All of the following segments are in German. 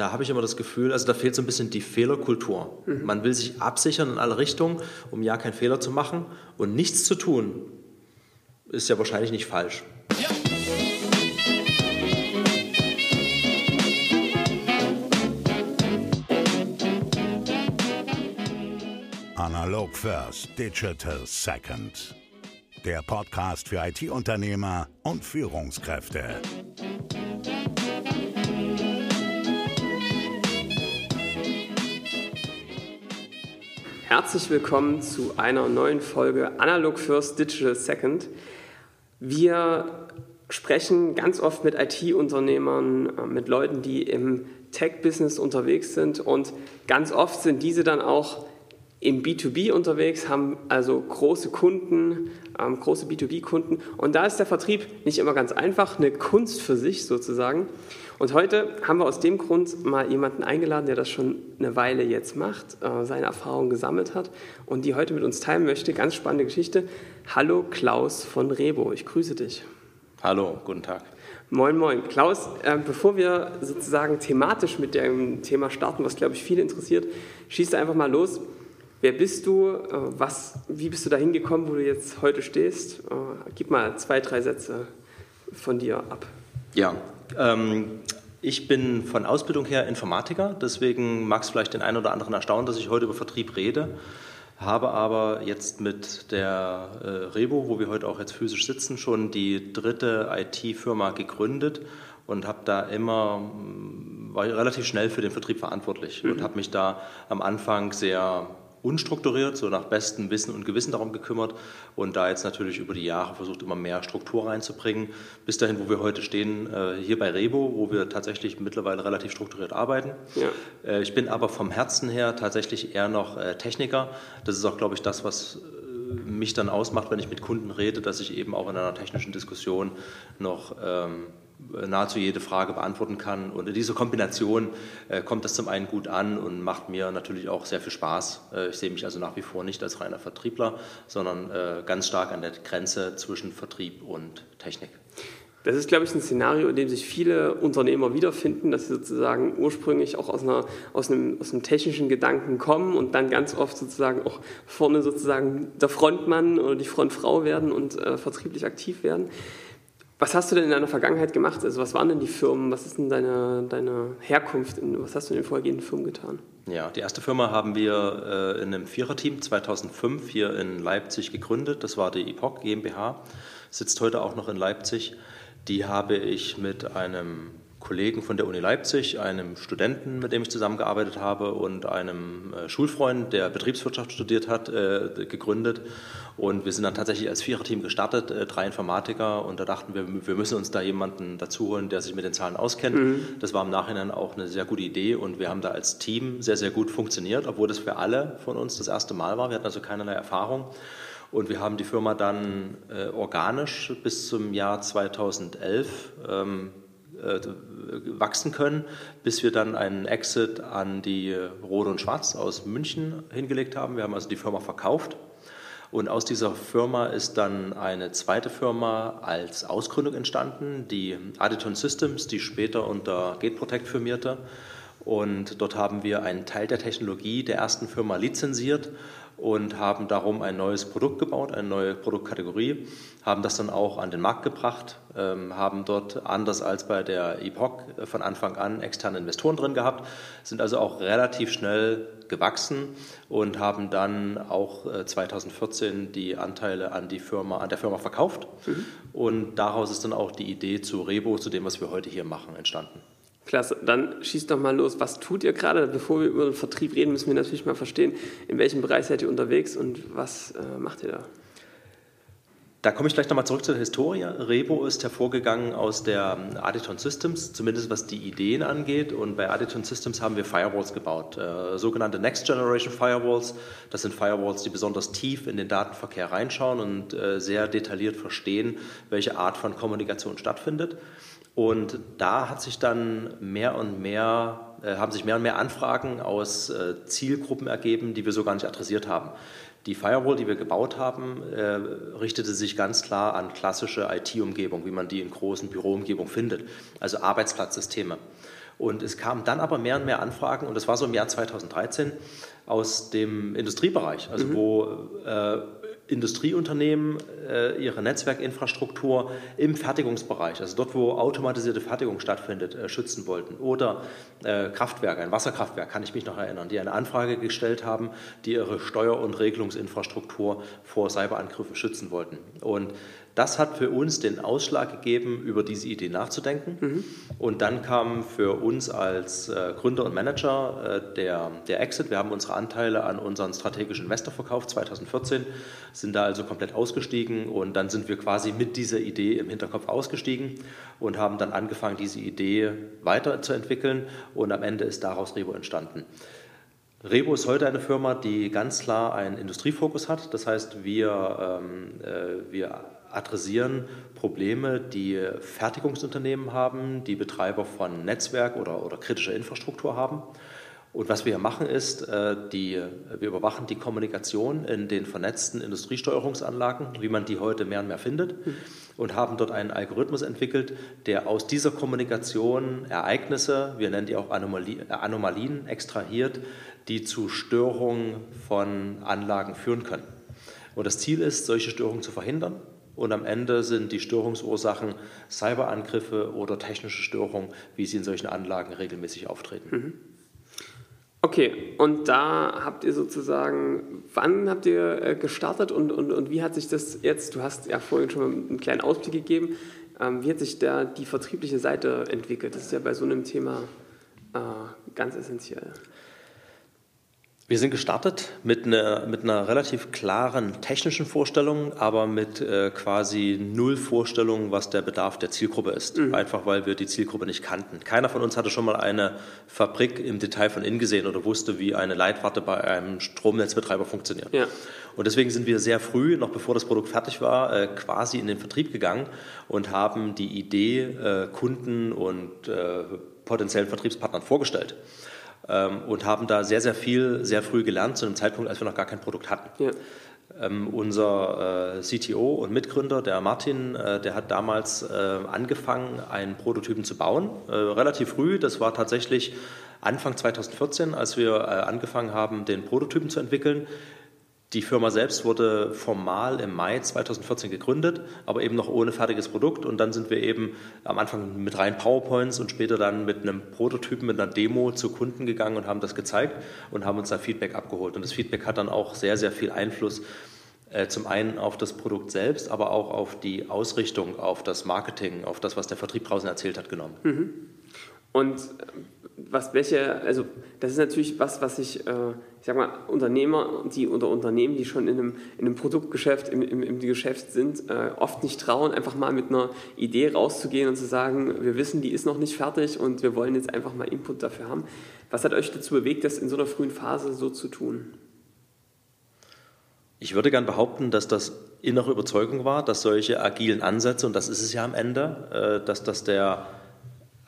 da habe ich immer das Gefühl, also da fehlt so ein bisschen die Fehlerkultur. Mhm. Man will sich absichern in alle Richtungen, um ja keinen Fehler zu machen und nichts zu tun, ist ja wahrscheinlich nicht falsch. Ja. Analog First, Digital Second. Der Podcast für IT-Unternehmer und Führungskräfte. Herzlich willkommen zu einer neuen Folge Analog First Digital Second. Wir sprechen ganz oft mit IT-Unternehmern, äh, mit Leuten, die im Tech-Business unterwegs sind und ganz oft sind diese dann auch im B2B unterwegs, haben also große Kunden, ähm, große B2B-Kunden. Und da ist der Vertrieb nicht immer ganz einfach, eine Kunst für sich sozusagen. Und heute haben wir aus dem Grund mal jemanden eingeladen, der das schon eine Weile jetzt macht, äh, seine Erfahrungen gesammelt hat und die heute mit uns teilen möchte. Ganz spannende Geschichte. Hallo Klaus von Rebo, ich grüße dich. Hallo, guten Tag. Moin, moin. Klaus, äh, bevor wir sozusagen thematisch mit dem Thema starten, was glaube ich viele interessiert, schießt einfach mal los. Wer bist du? Äh, was, wie bist du da hingekommen, wo du jetzt heute stehst? Äh, gib mal zwei, drei Sätze von dir ab. Ja, ähm, ich bin von Ausbildung her Informatiker, deswegen mag es vielleicht den einen oder anderen erstaunen, dass ich heute über Vertrieb rede. Habe aber jetzt mit der äh, Rebo, wo wir heute auch jetzt physisch sitzen, schon die dritte IT-Firma gegründet und habe da immer, war relativ schnell für den Vertrieb verantwortlich mhm. und habe mich da am Anfang sehr unstrukturiert, so nach bestem Wissen und Gewissen darum gekümmert und da jetzt natürlich über die Jahre versucht, immer mehr Struktur reinzubringen, bis dahin, wo wir heute stehen, äh, hier bei Rebo, wo wir tatsächlich mittlerweile relativ strukturiert arbeiten. Ja. Äh, ich bin aber vom Herzen her tatsächlich eher noch äh, Techniker. Das ist auch, glaube ich, das, was mich dann ausmacht, wenn ich mit Kunden rede, dass ich eben auch in einer technischen Diskussion noch ähm, nahezu jede Frage beantworten kann. Und in dieser Kombination äh, kommt das zum einen gut an und macht mir natürlich auch sehr viel Spaß. Äh, ich sehe mich also nach wie vor nicht als reiner Vertriebler, sondern äh, ganz stark an der Grenze zwischen Vertrieb und Technik. Das ist, glaube ich, ein Szenario, in dem sich viele Unternehmer wiederfinden, dass sie sozusagen ursprünglich auch aus, einer, aus, einem, aus einem technischen Gedanken kommen und dann ganz oft sozusagen auch vorne sozusagen der Frontmann oder die Frontfrau werden und äh, vertrieblich aktiv werden. Was hast du denn in deiner Vergangenheit gemacht? Also was waren denn die Firmen? Was ist denn deine, deine Herkunft? Was hast du in den vorhergehenden Firmen getan? Ja, die erste Firma haben wir äh, in einem Viererteam 2005 hier in Leipzig gegründet. Das war die Epoch GmbH, sitzt heute auch noch in Leipzig. Die habe ich mit einem Kollegen von der Uni Leipzig, einem Studenten, mit dem ich zusammengearbeitet habe, und einem äh, Schulfreund, der Betriebswirtschaft studiert hat, äh, gegründet. Und wir sind dann tatsächlich als Viererteam gestartet, äh, drei Informatiker, und da dachten wir, wir müssen uns da jemanden dazu holen, der sich mit den Zahlen auskennt. Mhm. Das war im Nachhinein auch eine sehr gute Idee und wir haben da als Team sehr, sehr gut funktioniert, obwohl das für alle von uns das erste Mal war. Wir hatten also keinerlei Erfahrung. Und wir haben die Firma dann äh, organisch bis zum Jahr 2011 ähm, äh, wachsen können, bis wir dann einen Exit an die Rode und Schwarz aus München hingelegt haben. Wir haben also die Firma verkauft. Und aus dieser Firma ist dann eine zweite Firma als Ausgründung entstanden, die Aditon Systems, die später unter Gate Protect firmierte. Und dort haben wir einen Teil der Technologie der ersten Firma lizenziert und haben darum ein neues Produkt gebaut, eine neue Produktkategorie, haben das dann auch an den Markt gebracht, ähm, haben dort anders als bei der Epoch von Anfang an externe Investoren drin gehabt, sind also auch relativ schnell gewachsen und haben dann auch 2014 äh, die Anteile an die Firma, an der Firma verkauft. Mhm. Und daraus ist dann auch die Idee zu Rebo, zu dem, was wir heute hier machen, entstanden. Klasse, dann schießt doch mal los. Was tut ihr gerade? Bevor wir über den Vertrieb reden, müssen wir natürlich mal verstehen, in welchem Bereich seid ihr unterwegs und was äh, macht ihr da? Da komme ich gleich nochmal zurück zur Historie. Rebo ist hervorgegangen aus der Aditon Systems, zumindest was die Ideen angeht. Und bei Aditon Systems haben wir Firewalls gebaut, äh, sogenannte Next Generation Firewalls. Das sind Firewalls, die besonders tief in den Datenverkehr reinschauen und äh, sehr detailliert verstehen, welche Art von Kommunikation stattfindet. Und da hat sich dann mehr und mehr, äh, haben sich mehr und mehr Anfragen aus äh, Zielgruppen ergeben, die wir so gar nicht adressiert haben. Die Firewall, die wir gebaut haben, äh, richtete sich ganz klar an klassische IT-Umgebung, wie man die in großen Büroumgebungen findet, also Arbeitsplatzsysteme. Und es kamen dann aber mehr und mehr Anfragen, und das war so im Jahr 2013, aus dem Industriebereich, also mhm. wo äh, Industrieunternehmen äh, ihre Netzwerkinfrastruktur im Fertigungsbereich, also dort, wo automatisierte Fertigung stattfindet, äh, schützen wollten. Oder äh, Kraftwerke, ein Wasserkraftwerk, kann ich mich noch erinnern, die eine Anfrage gestellt haben, die ihre Steuer- und Regelungsinfrastruktur vor Cyberangriffen schützen wollten. Und das hat für uns den Ausschlag gegeben, über diese Idee nachzudenken. Mhm. Und dann kam für uns als äh, Gründer und Manager äh, der, der Exit. Wir haben unsere Anteile an unseren strategischen Investor verkauft 2014, sind da also komplett ausgestiegen und dann sind wir quasi mit dieser Idee im Hinterkopf ausgestiegen und haben dann angefangen, diese Idee weiterzuentwickeln und am Ende ist daraus Rebo entstanden. Rebo ist heute eine Firma, die ganz klar einen Industriefokus hat. Das heißt, wir, ähm, äh, wir adressieren Probleme, die Fertigungsunternehmen haben, die Betreiber von Netzwerk oder, oder kritischer Infrastruktur haben. Und was wir hier machen ist, äh, die, wir überwachen die Kommunikation in den vernetzten Industriesteuerungsanlagen, wie man die heute mehr und mehr findet, und haben dort einen Algorithmus entwickelt, der aus dieser Kommunikation Ereignisse, wir nennen die auch Anomalien, extrahiert, die zu Störungen von Anlagen führen können. Und das Ziel ist, solche Störungen zu verhindern und am Ende sind die Störungsursachen Cyberangriffe oder technische Störungen, wie sie in solchen Anlagen regelmäßig auftreten. Mhm. Okay, und da habt ihr sozusagen, wann habt ihr äh, gestartet und, und, und wie hat sich das jetzt, du hast ja vorhin schon einen kleinen Ausblick gegeben, ähm, wie hat sich da die vertriebliche Seite entwickelt? Das ist ja bei so einem Thema äh, ganz essentiell. Wir sind gestartet mit einer, mit einer relativ klaren technischen Vorstellung, aber mit äh, quasi null Vorstellung, was der Bedarf der Zielgruppe ist. Mhm. Einfach weil wir die Zielgruppe nicht kannten. Keiner von uns hatte schon mal eine Fabrik im Detail von innen gesehen oder wusste, wie eine Leitwarte bei einem Stromnetzbetreiber funktioniert. Ja. Und deswegen sind wir sehr früh, noch bevor das Produkt fertig war, äh, quasi in den Vertrieb gegangen und haben die Idee äh, Kunden und äh, potenziellen Vertriebspartnern vorgestellt und haben da sehr, sehr viel sehr früh gelernt, zu einem Zeitpunkt, als wir noch gar kein Produkt hatten. Ja. Ähm, unser äh, CTO und Mitgründer, der Martin, äh, der hat damals äh, angefangen, einen Prototypen zu bauen, äh, relativ früh. Das war tatsächlich Anfang 2014, als wir äh, angefangen haben, den Prototypen zu entwickeln. Die Firma selbst wurde formal im Mai 2014 gegründet, aber eben noch ohne fertiges Produkt. Und dann sind wir eben am Anfang mit rein PowerPoints und später dann mit einem Prototypen, mit einer Demo zu Kunden gegangen und haben das gezeigt und haben uns da Feedback abgeholt. Und das Feedback hat dann auch sehr, sehr viel Einfluss äh, zum einen auf das Produkt selbst, aber auch auf die Ausrichtung, auf das Marketing, auf das, was der Vertrieb draußen erzählt hat, genommen. Mhm. Und was welche, also das ist natürlich was, was ich, äh, ich sag mal, Unternehmer die oder Unternehmen, die schon in einem, in einem Produktgeschäft, im, im, im Geschäft sind, äh, oft nicht trauen, einfach mal mit einer Idee rauszugehen und zu sagen, wir wissen, die ist noch nicht fertig und wir wollen jetzt einfach mal Input dafür haben. Was hat euch dazu bewegt, das in so einer frühen Phase so zu tun? Ich würde gern behaupten, dass das innere Überzeugung war, dass solche agilen Ansätze, und das ist es ja am Ende, äh, dass das der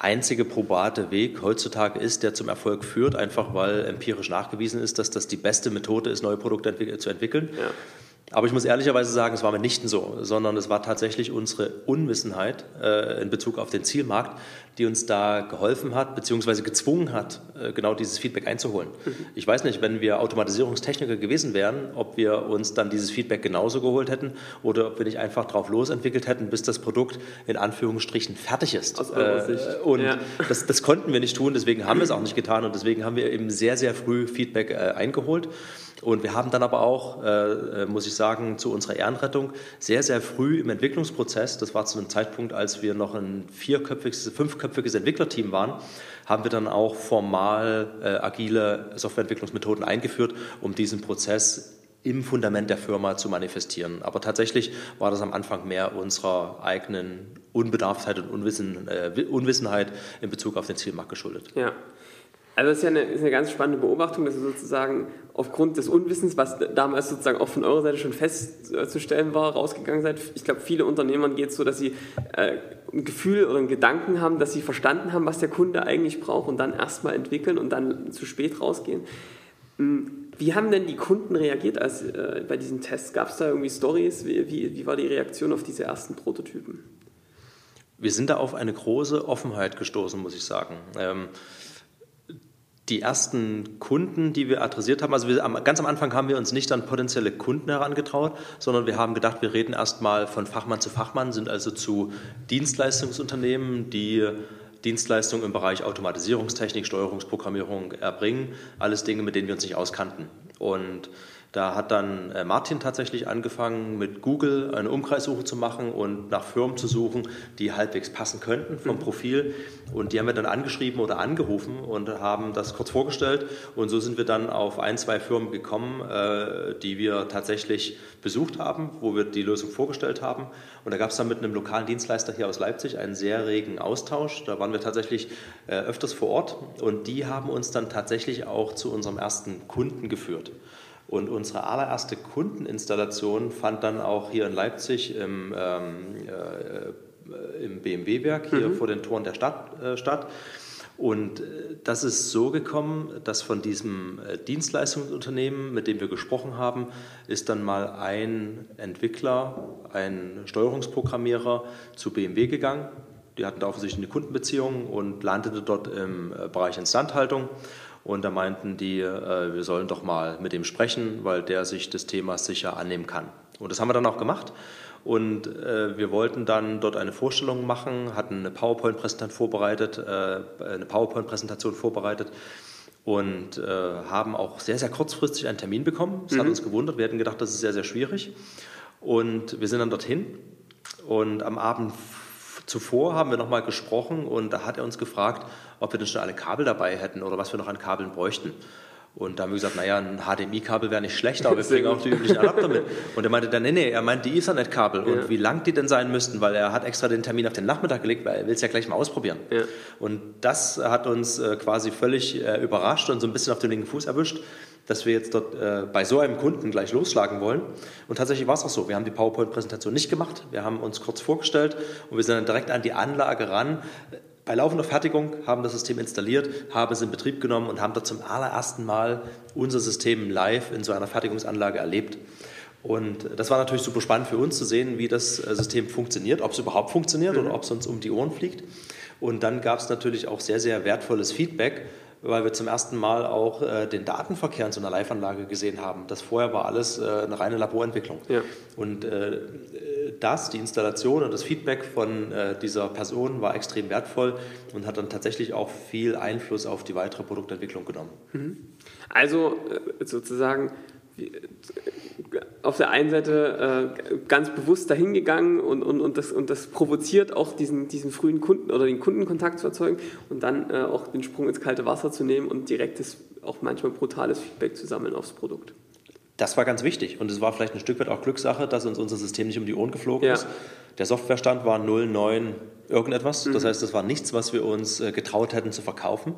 einzige probate Weg heutzutage ist, der zum Erfolg führt, einfach weil empirisch nachgewiesen ist, dass das die beste Methode ist, neue Produkte zu entwickeln. Ja. Aber ich muss ehrlicherweise sagen, es war mitnichten so, sondern es war tatsächlich unsere Unwissenheit äh, in Bezug auf den Zielmarkt, die uns da geholfen hat, beziehungsweise gezwungen hat, äh, genau dieses Feedback einzuholen. Mhm. Ich weiß nicht, wenn wir Automatisierungstechniker gewesen wären, ob wir uns dann dieses Feedback genauso geholt hätten oder ob wir nicht einfach drauf losentwickelt hätten, bis das Produkt in Anführungsstrichen fertig ist. Aus eurer äh, Sicht. Und ja. das, das, konnten wir nicht tun, deswegen haben wir es auch nicht getan und deswegen haben wir eben sehr, sehr früh Feedback äh, eingeholt. Und wir haben dann aber auch, äh, äh, muss ich sagen, zu unserer Ehrenrettung sehr, sehr früh im Entwicklungsprozess, das war zu einem Zeitpunkt, als wir noch ein vierköpfiges, fünfköpfiges Entwicklerteam waren, haben wir dann auch formal äh, agile Softwareentwicklungsmethoden eingeführt, um diesen Prozess im Fundament der Firma zu manifestieren. Aber tatsächlich war das am Anfang mehr unserer eigenen Unbedarftheit und Unwissen, äh, Unwissenheit in Bezug auf den Zielmarkt geschuldet. Ja. Also das ist ja eine, ist eine, ganz spannende Beobachtung, dass ihr sozusagen aufgrund des Unwissens, was damals sozusagen auch von eurer Seite schon festzustellen war, rausgegangen seid. Ich glaube, viele Unternehmern geht es so, dass sie äh, ein Gefühl oder einen Gedanken haben, dass sie verstanden haben, was der Kunde eigentlich braucht und dann erstmal entwickeln und dann zu spät rausgehen. Hm, wie haben denn die Kunden reagiert als, äh, bei diesen Tests? Gab es da irgendwie Stories? Wie, wie, wie war die Reaktion auf diese ersten Prototypen? wir sind da auf eine große Offenheit gestoßen, muss ich sagen. Ähm, die ersten Kunden, die wir adressiert haben, also wir, ganz am Anfang haben wir uns nicht an potenzielle Kunden herangetraut, sondern wir haben gedacht, wir reden erstmal von Fachmann zu Fachmann, sind also zu Dienstleistungsunternehmen, die Dienstleistungen im Bereich Automatisierungstechnik, Steuerungsprogrammierung erbringen, alles Dinge, mit denen wir uns nicht auskannten. Und da hat dann äh, Martin tatsächlich angefangen, mit Google eine Umkreissuche zu machen und nach Firmen zu suchen, die halbwegs passen könnten vom mhm. Profil. Und die haben wir dann angeschrieben oder angerufen und haben das kurz vorgestellt. Und so sind wir dann auf ein, zwei Firmen gekommen, äh, die wir tatsächlich besucht haben, wo wir die Lösung vorgestellt haben. Und da gab es dann mit einem lokalen Dienstleister hier aus Leipzig einen sehr regen Austausch. Da waren wir tatsächlich äh, öfters vor Ort und die haben uns dann tatsächlich auch zu unserem ersten Kunden geführt. Und unsere allererste Kundeninstallation fand dann auch hier in Leipzig im, ähm, äh, im BMW-Werk, hier mhm. vor den Toren der Stadt äh, statt. Und äh, das ist so gekommen, dass von diesem äh, Dienstleistungsunternehmen, mit dem wir gesprochen haben, ist dann mal ein Entwickler, ein Steuerungsprogrammierer zu BMW gegangen. Die hatten da offensichtlich eine Kundenbeziehung und landete dort im äh, Bereich Instandhaltung. Und da meinten die, äh, wir sollen doch mal mit ihm sprechen, weil der sich des Themas sicher annehmen kann. Und das haben wir dann auch gemacht. Und äh, wir wollten dann dort eine Vorstellung machen, hatten eine PowerPoint-Präsentation vorbereitet, äh, eine PowerPoint-Präsentation vorbereitet und äh, haben auch sehr, sehr kurzfristig einen Termin bekommen. Das mhm. hat uns gewundert. Wir hätten gedacht, das ist sehr, sehr schwierig. Und wir sind dann dorthin. Und am Abend zuvor haben wir nochmal gesprochen und da hat er uns gefragt, ob wir denn schon alle Kabel dabei hätten oder was wir noch an Kabeln bräuchten. Und da haben wir gesagt, naja, ein HDMI-Kabel wäre nicht schlecht, aber wir bringen auch die üblichen Adapter mit. Und er meinte dann, nee, nee, er meint die Ethernet-Kabel ja. und wie lang die denn sein müssten, weil er hat extra den Termin auf den Nachmittag gelegt, weil er will es ja gleich mal ausprobieren. Ja. Und das hat uns äh, quasi völlig äh, überrascht und so ein bisschen auf den linken Fuß erwischt, dass wir jetzt dort äh, bei so einem Kunden gleich losschlagen wollen. Und tatsächlich war es auch so. Wir haben die PowerPoint-Präsentation nicht gemacht. Wir haben uns kurz vorgestellt und wir sind dann direkt an die Anlage ran bei laufender Fertigung haben das System installiert, haben es in Betrieb genommen und haben dort zum allerersten Mal unser System live in so einer Fertigungsanlage erlebt. Und das war natürlich super spannend für uns zu sehen, wie das äh, System funktioniert, ob es überhaupt funktioniert mhm. oder ob es uns um die Ohren fliegt. Und dann gab es natürlich auch sehr, sehr wertvolles Feedback, weil wir zum ersten Mal auch äh, den Datenverkehr in so einer Live-Anlage gesehen haben. Das vorher war alles äh, eine reine Laborentwicklung. Ja. Und äh, das, die Installation und das Feedback von äh, dieser Person war extrem wertvoll und hat dann tatsächlich auch viel Einfluss auf die weitere Produktentwicklung genommen. Mhm. Also äh, sozusagen auf der einen Seite äh, ganz bewusst dahingegangen und, und, und, das, und das provoziert auch diesen, diesen frühen Kunden oder den Kundenkontakt zu erzeugen und dann äh, auch den Sprung ins kalte Wasser zu nehmen und direktes, auch manchmal brutales Feedback zu sammeln aufs Produkt das war ganz wichtig. Und es war vielleicht ein Stück weit auch Glückssache, dass uns unser System nicht um die Ohren geflogen ja. ist. Der Softwarestand war 09 irgendetwas. Mhm. Das heißt, das war nichts, was wir uns äh, getraut hätten zu verkaufen.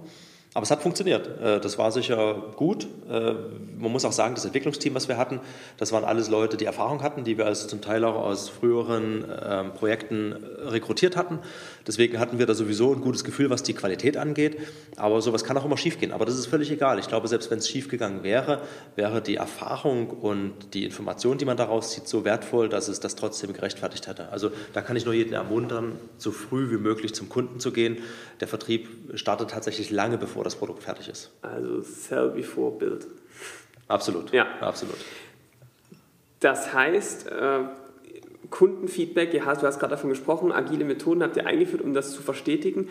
Aber es hat funktioniert. Äh, das war sicher gut. Äh, man muss auch sagen, das Entwicklungsteam, was wir hatten, das waren alles Leute, die Erfahrung hatten, die wir also zum Teil auch aus früheren ähm, Projekten rekrutiert hatten. Deswegen hatten wir da sowieso ein gutes Gefühl, was die Qualität angeht. Aber sowas kann auch immer schiefgehen. Aber das ist völlig egal. Ich glaube, selbst wenn es schiefgegangen wäre, wäre die Erfahrung und die Information, die man daraus zieht, so wertvoll, dass es das trotzdem gerechtfertigt hätte. Also da kann ich nur jeden ermuntern, so früh wie möglich zum Kunden zu gehen. Der Vertrieb startet tatsächlich lange bevor das Produkt fertig ist. Also sell before build. Absolut. Ja. Absolut. Das heißt, äh, Kundenfeedback, du hast gerade davon gesprochen, agile Methoden habt ihr eingeführt, um das zu verstetigen.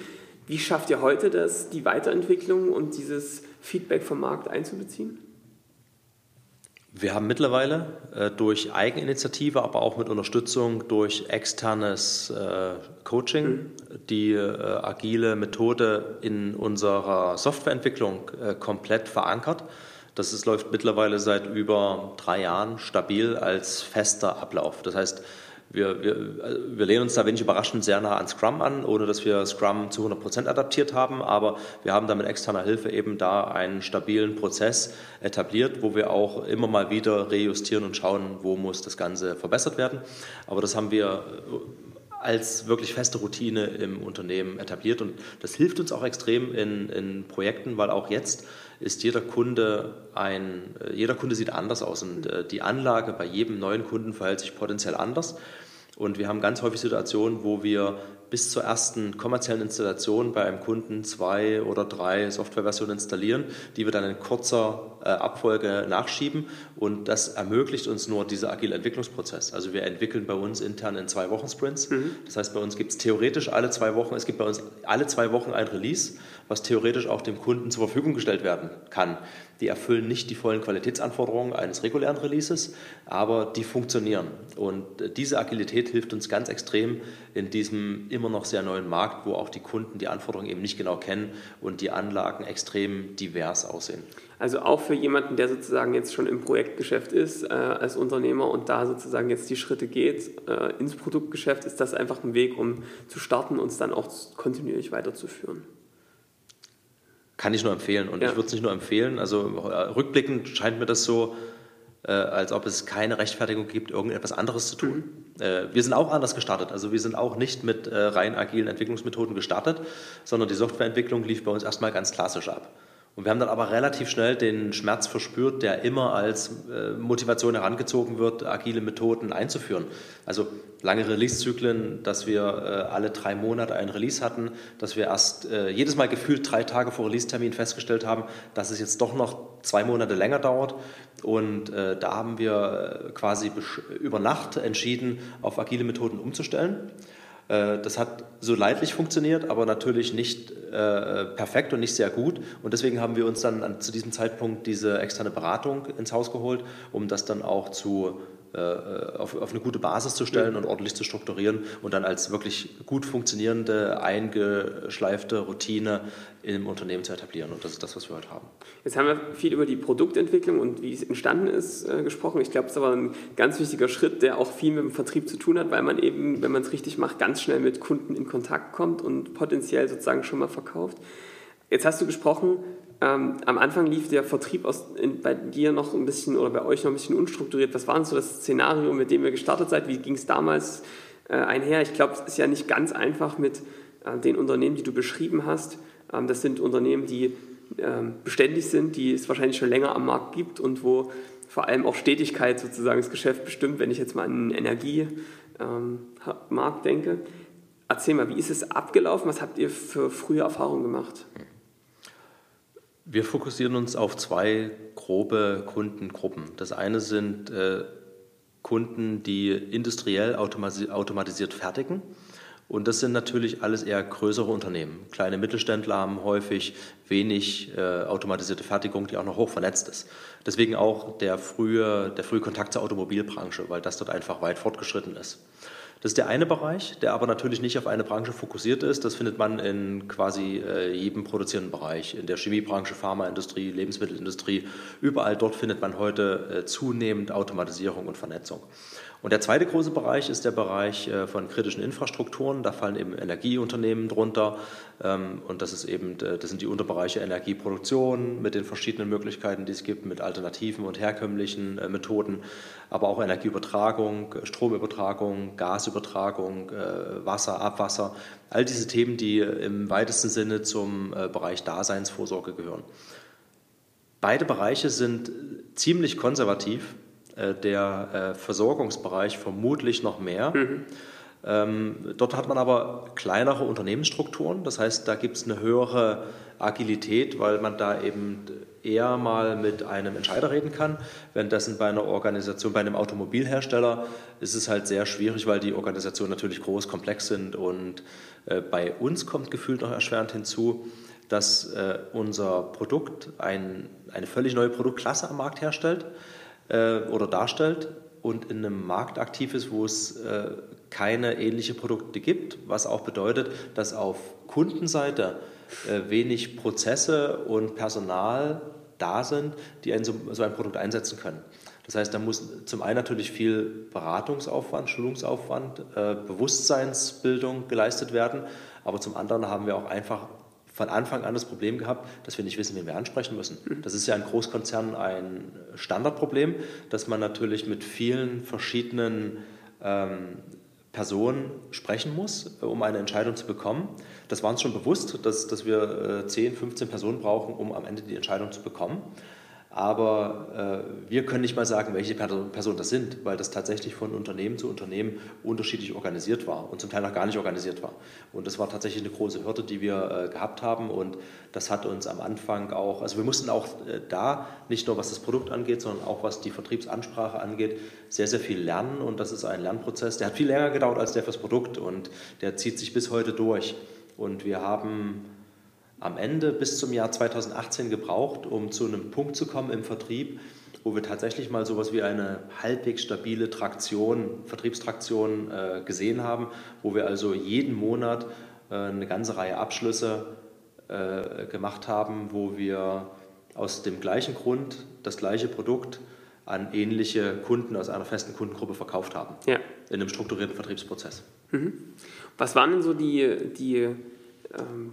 Wie schafft ihr heute das, die Weiterentwicklung und dieses Feedback vom Markt einzubeziehen? Wir haben mittlerweile äh, durch Eigeninitiative, aber auch mit Unterstützung durch externes äh, Coaching mhm. die äh, agile Methode in unserer Softwareentwicklung äh, komplett verankert. Das ist, läuft mittlerweile seit über drei Jahren stabil als fester Ablauf. Das heißt, wir, wir, wir lehnen uns da wenig überraschend sehr nah an Scrum an, ohne dass wir Scrum zu 100 Prozent adaptiert haben, aber wir haben da mit externer Hilfe eben da einen stabilen Prozess etabliert, wo wir auch immer mal wieder rejustieren und schauen, wo muss das Ganze verbessert werden. Aber das haben wir als wirklich feste Routine im Unternehmen etabliert und das hilft uns auch extrem in, in Projekten, weil auch jetzt ist jeder Kunde ein, jeder Kunde sieht anders aus und äh, die Anlage bei jedem neuen Kunden verhält sich potenziell anders. Und wir haben ganz häufig Situationen, wo wir bis zur ersten kommerziellen Installation bei einem Kunden zwei oder drei Softwareversionen installieren, die wir dann in kurzer äh, Abfolge nachschieben. Und das ermöglicht uns nur dieser agile Entwicklungsprozess. Also wir entwickeln bei uns intern in zwei Wochen Sprints. Mhm. Das heißt, bei uns gibt es theoretisch alle zwei Wochen, es gibt bei uns alle zwei Wochen ein Release, was theoretisch auch dem Kunden zur Verfügung gestellt werden kann. Die erfüllen nicht die vollen Qualitätsanforderungen eines regulären Releases, aber die funktionieren. Und diese Agilität hilft uns ganz extrem in diesem immer noch sehr neuen Markt, wo auch die Kunden die Anforderungen eben nicht genau kennen und die Anlagen extrem divers aussehen. Also auch für jemanden, der sozusagen jetzt schon im Projektgeschäft ist äh, als Unternehmer und da sozusagen jetzt die Schritte geht äh, ins Produktgeschäft, ist das einfach ein Weg, um zu starten und es dann auch kontinuierlich weiterzuführen. Kann ich nur empfehlen. Und ja. ich würde es nicht nur empfehlen. Also äh, rückblickend scheint mir das so, äh, als ob es keine Rechtfertigung gibt, irgendetwas anderes zu tun. Mhm. Äh, wir sind auch anders gestartet. Also wir sind auch nicht mit äh, rein agilen Entwicklungsmethoden gestartet, sondern die Softwareentwicklung lief bei uns erstmal ganz klassisch ab. Und wir haben dann aber relativ schnell den Schmerz verspürt, der immer als äh, Motivation herangezogen wird, agile Methoden einzuführen. Also lange Release-Zyklen, dass wir äh, alle drei Monate ein Release hatten, dass wir erst äh, jedes Mal gefühlt drei Tage vor Release-Termin festgestellt haben, dass es jetzt doch noch zwei Monate länger dauert. Und äh, da haben wir quasi über Nacht entschieden, auf agile Methoden umzustellen. Äh, das hat so leidlich funktioniert, aber natürlich nicht äh, perfekt und nicht sehr gut. Und deswegen haben wir uns dann an, zu diesem Zeitpunkt diese externe Beratung ins Haus geholt, um das dann auch zu auf, auf, eine gute Basis zu stellen und ordentlich zu strukturieren und dann als wirklich gut funktionierende, eingeschleifte Routine im Unternehmen zu etablieren. Und das ist das, was wir heute haben. Jetzt haben wir viel über die Produktentwicklung und wie es entstanden ist äh, gesprochen. Ich glaube, es ist aber ein ganz wichtiger Schritt, der auch viel mit dem Vertrieb zu tun hat, weil man eben, wenn man es richtig macht, ganz schnell mit Kunden in Kontakt kommt und potenziell sozusagen schon mal verkauft. Jetzt hast du gesprochen, ähm, am Anfang lief der Vertrieb aus, in, bei dir noch ein bisschen oder bei euch noch ein bisschen unstrukturiert. Was war denn so das Szenario, mit dem ihr gestartet seid? Wie ging es damals äh, einher? Ich glaube, es ist ja nicht ganz einfach mit äh, den Unternehmen, die du beschrieben hast. Ähm, das sind Unternehmen, die ähm, beständig sind, die es wahrscheinlich schon länger am Markt gibt und wo vor allem auch Stetigkeit sozusagen das Geschäft bestimmt, wenn ich jetzt mal an den Energiemarkt ähm, denke. Erzähl mal, wie ist es abgelaufen? Was habt ihr für frühe Erfahrungen gemacht? Wir fokussieren uns auf zwei grobe Kundengruppen. Das eine sind äh, Kunden, die industriell automatisiert fertigen. Und das sind natürlich alles eher größere Unternehmen. Kleine Mittelständler haben häufig wenig äh, automatisierte Fertigung, die auch noch hoch vernetzt ist. Deswegen auch der frühe, der frühe Kontakt zur Automobilbranche, weil das dort einfach weit fortgeschritten ist. Das ist der eine Bereich, der aber natürlich nicht auf eine Branche fokussiert ist. Das findet man in quasi äh, jedem produzierenden Bereich, in der Chemiebranche, Pharmaindustrie, Lebensmittelindustrie. Überall dort findet man heute äh, zunehmend Automatisierung und Vernetzung. Und der zweite große Bereich ist der Bereich äh, von kritischen Infrastrukturen. Da fallen eben Energieunternehmen drunter. Ähm, und das, ist eben, äh, das sind die Unterbereiche Energieproduktion mit den verschiedenen Möglichkeiten, die es gibt, mit alternativen und herkömmlichen äh, Methoden, aber auch Energieübertragung, Stromübertragung, Gasübertragung, Wasser, Abwasser. All diese Themen, die im weitesten Sinne zum Bereich Daseinsvorsorge gehören. Beide Bereiche sind ziemlich konservativ äh, der äh, Versorgungsbereich vermutlich noch mehr. Mhm. Ähm, dort hat man aber kleinere Unternehmensstrukturen, das heißt, da gibt es eine höhere Agilität, weil man da eben eher mal mit einem Entscheider reden kann. Währenddessen bei einer Organisation, bei einem Automobilhersteller ist es halt sehr schwierig, weil die Organisationen natürlich groß, komplex sind und äh, bei uns kommt gefühlt noch erschwerend hinzu, dass äh, unser Produkt ein, eine völlig neue Produktklasse am Markt herstellt äh, oder darstellt und in einem Markt aktiv ist, wo es äh, keine ähnlichen Produkte gibt, was auch bedeutet, dass auf Kundenseite äh, wenig Prozesse und Personal da sind, die ein, so, ein Produkt einsetzen können. Das heißt, da muss zum einen natürlich viel Beratungsaufwand, Schulungsaufwand, äh, Bewusstseinsbildung geleistet werden, aber zum anderen haben wir auch einfach von Anfang an das Problem gehabt, dass wir nicht wissen, wen wir ansprechen müssen. Mhm. Das ist ja in Großkonzernen ein Standardproblem, dass man natürlich mit vielen verschiedenen ähm, Personen sprechen muss, um eine Entscheidung zu bekommen. Das war uns schon bewusst, dass, dass wir äh, 10, 15 Personen brauchen, um am Ende die Entscheidung zu bekommen. Aber äh, wir können nicht mal sagen, welche Personen das sind, weil das tatsächlich von Unternehmen zu Unternehmen unterschiedlich organisiert war und zum Teil noch gar nicht organisiert war. Und das war tatsächlich eine große Hürde, die wir äh, gehabt haben. Und das hat uns am Anfang auch, also wir mussten auch äh, da, nicht nur was das Produkt angeht, sondern auch was die Vertriebsansprache angeht, sehr, sehr viel lernen. Und das ist ein Lernprozess, der hat viel länger gedauert als der fürs Produkt und der zieht sich bis heute durch. Und wir haben am Ende bis zum Jahr 2018 gebraucht, um zu einem Punkt zu kommen im Vertrieb, wo wir tatsächlich mal so etwas wie eine halbwegs stabile Traktion, Vertriebstraktion äh, gesehen haben, wo wir also jeden Monat äh, eine ganze Reihe Abschlüsse äh, gemacht haben, wo wir aus dem gleichen Grund das gleiche Produkt an ähnliche Kunden aus einer festen Kundengruppe verkauft haben. Ja. In einem strukturierten Vertriebsprozess. Mhm. Was waren denn so die, die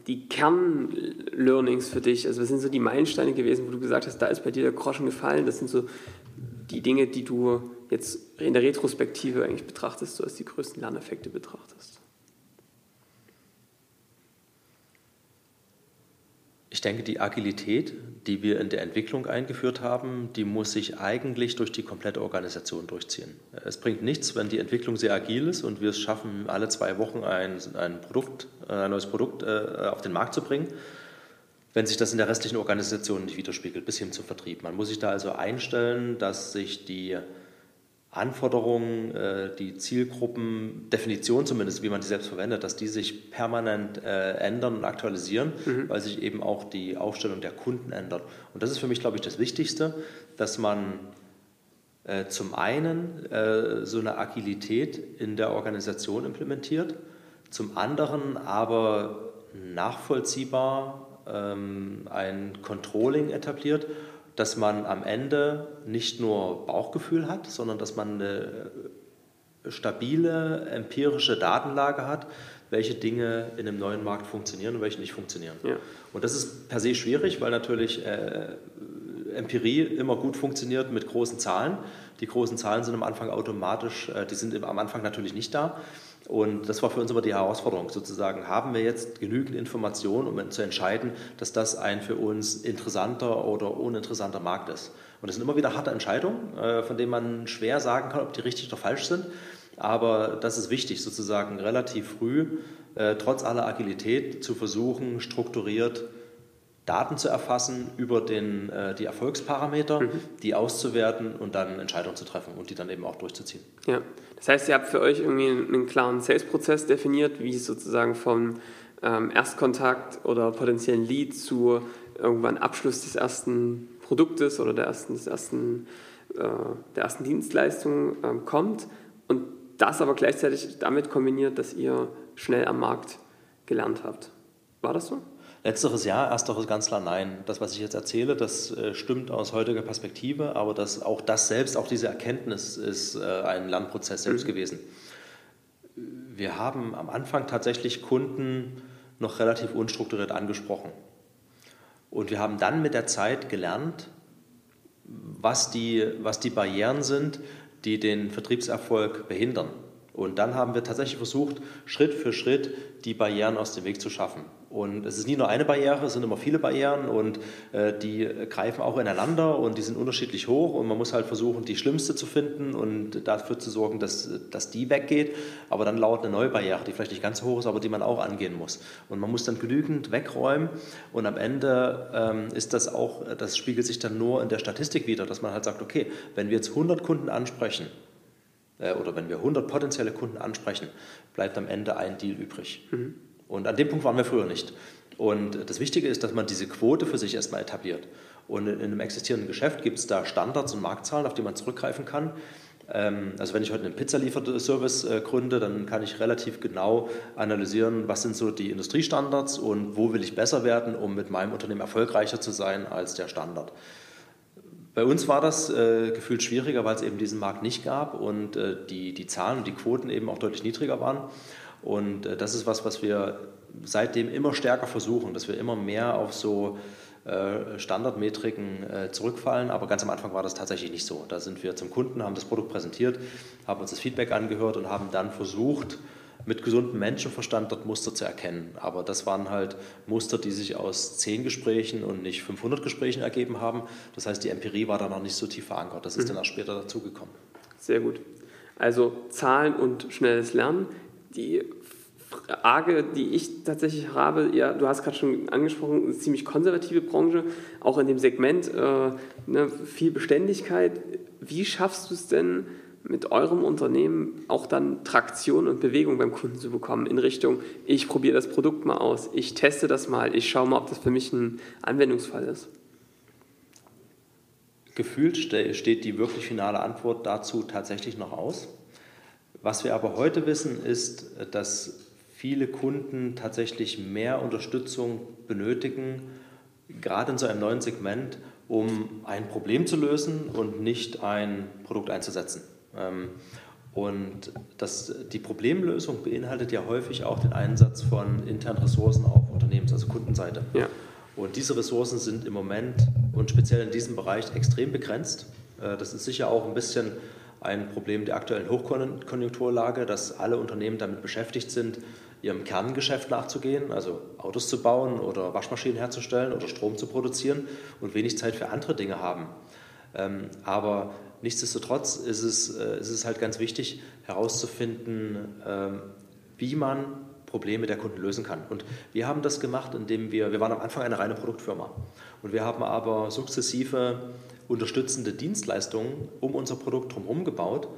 die Kernlearnings für dich? Also was sind so die Meilensteine gewesen, wo du gesagt hast, da ist bei dir der Groschen gefallen? Das sind so die Dinge, die du jetzt in der Retrospektive eigentlich betrachtest, so als die größten Lerneffekte betrachtest. Ich denke, die Agilität, die wir in der Entwicklung eingeführt haben, die muss sich eigentlich durch die komplette Organisation durchziehen. Es bringt nichts, wenn die Entwicklung sehr agil ist und wir es schaffen, alle zwei Wochen ein, ein, Produkt, ein neues Produkt äh, auf den Markt zu bringen, wenn sich das in der restlichen Organisation nicht widerspiegelt, bis hin zum Vertrieb. Man muss sich da also einstellen, dass sich die Anforderungen, äh, die Zielgruppendefinition zumindest, wie man die selbst verwendet, dass die sich permanent äh, ändern und aktualisieren, mhm. weil sich eben auch die Aufstellung der Kunden ändert. Und das ist für mich, glaube ich, das Wichtigste, dass man äh, zum einen so eine Agilität in der Organisation implementiert, zum anderen aber nachvollziehbar ähm, ein Controlling etabliert dass man am Ende nicht nur Bauchgefühl hat, sondern dass man eine stabile empirische Datenlage hat, welche Dinge in einem neuen Markt funktionieren und welche nicht funktionieren. Ja. Und das ist per se schwierig, weil natürlich äh, Empirie immer gut funktioniert mit großen Zahlen. Die großen Zahlen sind am Anfang automatisch, äh, die sind am Anfang natürlich nicht da. Und das war für uns immer die Herausforderung, sozusagen, haben wir jetzt genügend Informationen, um zu entscheiden, dass das ein für uns interessanter oder uninteressanter Markt ist. Und das sind immer wieder harte Entscheidungen, äh, von denen man schwer sagen kann, ob die richtig oder falsch sind. Aber das ist wichtig, sozusagen relativ früh, äh, trotz aller Agilität, zu versuchen, strukturiert Daten zu erfassen über den, äh, die Erfolgsparameter, mhm. die auszuwerten und dann Entscheidungen zu treffen und die dann eben auch durchzuziehen. Ja, das heißt, ihr habt für euch irgendwie einen klaren Sales-Prozess definiert, wie es sozusagen vom ähm, Erstkontakt oder potenziellen Lead zu irgendwann Abschluss des ersten Produktes oder der ersten, des ersten, äh, der ersten Dienstleistung ähm, kommt und das aber gleichzeitig damit kombiniert, dass ihr schnell am Markt gelernt habt. War das so? Letzteres ja, ersteres ganz klar nein. Das, was ich jetzt erzähle, das äh, stimmt aus heutiger Perspektive, aber das, auch das selbst, auch diese Erkenntnis ist äh, ein Lernprozess selbst gewesen. Wir haben am Anfang tatsächlich Kunden noch relativ unstrukturiert angesprochen. Und wir haben dann mit der Zeit gelernt, was die, was die Barrieren sind, die den Vertriebserfolg behindern. Und dann haben wir tatsächlich versucht, Schritt für Schritt die Barrieren aus dem Weg zu schaffen. Und es ist nie nur eine Barriere, es sind immer viele Barrieren und äh, die greifen auch ineinander und die sind unterschiedlich hoch und man muss halt versuchen, die schlimmste zu finden und dafür zu sorgen, dass, dass die weggeht. Aber dann lauert eine neue Barriere, die vielleicht nicht ganz so hoch ist, aber die man auch angehen muss. Und man muss dann genügend wegräumen und am Ende ähm, ist das auch, das spiegelt sich dann nur in der Statistik wieder, dass man halt sagt, okay, wenn wir jetzt 100 Kunden ansprechen, oder wenn wir 100 potenzielle Kunden ansprechen, bleibt am Ende ein Deal übrig. Mhm. Und an dem Punkt waren wir früher nicht. Und das Wichtige ist, dass man diese Quote für sich erstmal etabliert. Und in einem existierenden Geschäft gibt es da Standards und Marktzahlen, auf die man zurückgreifen kann. Ähm, also wenn ich heute einen Pizzalieferservice äh, gründe, dann kann ich relativ genau analysieren, was sind so die Industriestandards und wo will ich besser werden, um mit meinem Unternehmen erfolgreicher zu sein als der Standard. Bei uns war das äh, gefühlt schwieriger, weil es eben diesen Markt nicht gab und äh, die, die Zahlen und die Quoten eben auch deutlich niedriger waren. Und äh, das ist was, was wir seitdem immer stärker versuchen, dass wir immer mehr auf so äh, Standardmetriken äh, zurückfallen. Aber ganz am Anfang war das tatsächlich nicht so. Da sind wir zum Kunden, haben das Produkt präsentiert, haben uns das Feedback angehört und haben dann versucht, mit gesundem Menschenverstand dort Muster zu erkennen. Aber das waren halt Muster, die sich aus zehn Gesprächen und nicht 500 Gesprächen ergeben haben. Das heißt, die Empirie war da noch nicht so tief verankert. Das ist mhm. dann erst später dazugekommen. Sehr gut. Also Zahlen und schnelles Lernen. Die Frage, die ich tatsächlich habe, ja, du hast gerade schon angesprochen, eine ziemlich konservative Branche, auch in dem Segment äh, ne, viel Beständigkeit. Wie schaffst du es denn, mit eurem Unternehmen auch dann Traktion und Bewegung beim Kunden zu bekommen in Richtung, ich probiere das Produkt mal aus, ich teste das mal, ich schaue mal, ob das für mich ein Anwendungsfall ist? Gefühlt steht die wirklich finale Antwort dazu tatsächlich noch aus. Was wir aber heute wissen, ist, dass viele Kunden tatsächlich mehr Unterstützung benötigen, gerade in so einem neuen Segment, um ein Problem zu lösen und nicht ein Produkt einzusetzen. Ähm, und das, die Problemlösung beinhaltet ja häufig auch den Einsatz von internen Ressourcen auf Unternehmens-, also Kundenseite. Ja. Und diese Ressourcen sind im Moment und speziell in diesem Bereich extrem begrenzt. Äh, das ist sicher auch ein bisschen ein Problem der aktuellen Hochkonjunkturlage, dass alle Unternehmen damit beschäftigt sind, ihrem Kerngeschäft nachzugehen, also Autos zu bauen oder Waschmaschinen herzustellen oder Strom zu produzieren und wenig Zeit für andere Dinge haben. Ähm, aber nichtsdestotrotz ist es, äh, ist es halt ganz wichtig herauszufinden, ähm, wie man Probleme der Kunden lösen kann. Und wir haben das gemacht, indem wir, wir waren am Anfang eine reine Produktfirma und wir haben aber sukzessive unterstützende Dienstleistungen um unser Produkt drumherum gebaut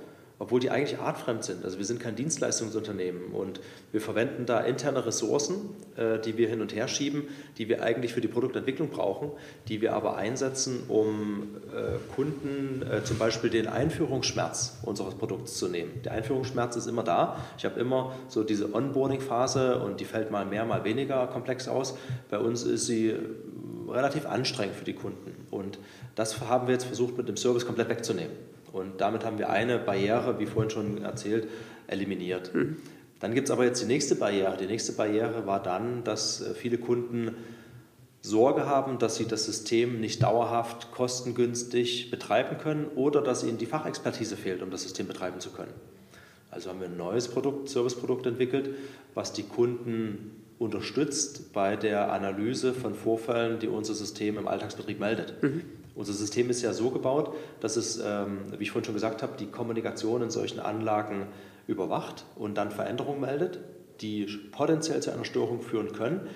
obwohl die eigentlich artfremd sind. Also wir sind kein Dienstleistungsunternehmen und wir verwenden da interne Ressourcen, äh, die wir hin und her schieben, die wir eigentlich für die Produktentwicklung brauchen, die wir aber einsetzen, um äh, Kunden äh, zum Beispiel den Einführungsschmerz unseres Produkts zu nehmen. Der Einführungsschmerz ist immer da. Ich habe immer so diese Onboarding-Phase und die fällt mal mehr, mal weniger komplex aus. Bei uns ist sie relativ anstrengend für die Kunden und das haben wir jetzt versucht mit dem Service komplett wegzunehmen. Und damit haben wir eine Barriere, wie vorhin schon erzählt, eliminiert. Mhm. Dann gibt es aber jetzt die nächste Barriere. Die nächste Barriere war dann, dass äh, viele Kunden Sorge haben, dass sie das System nicht dauerhaft kostengünstig betreiben können oder dass ihnen die Fachexpertise fehlt, um das System betreiben zu können. Also haben wir ein neues Produkt, Serviceprodukt entwickelt, was die Kunden unterstützt bei der Analyse von Vorfällen, die unser System im Alltagsbetrieb meldet. Mhm. Unser System ist ja so gebaut, dass es, ähm, wie ich vorhin schon gesagt habe, die Kommunikation in solchen Anlagen überwacht und dann Veränderungen meldet, die potenziell zu einer Störung führen können.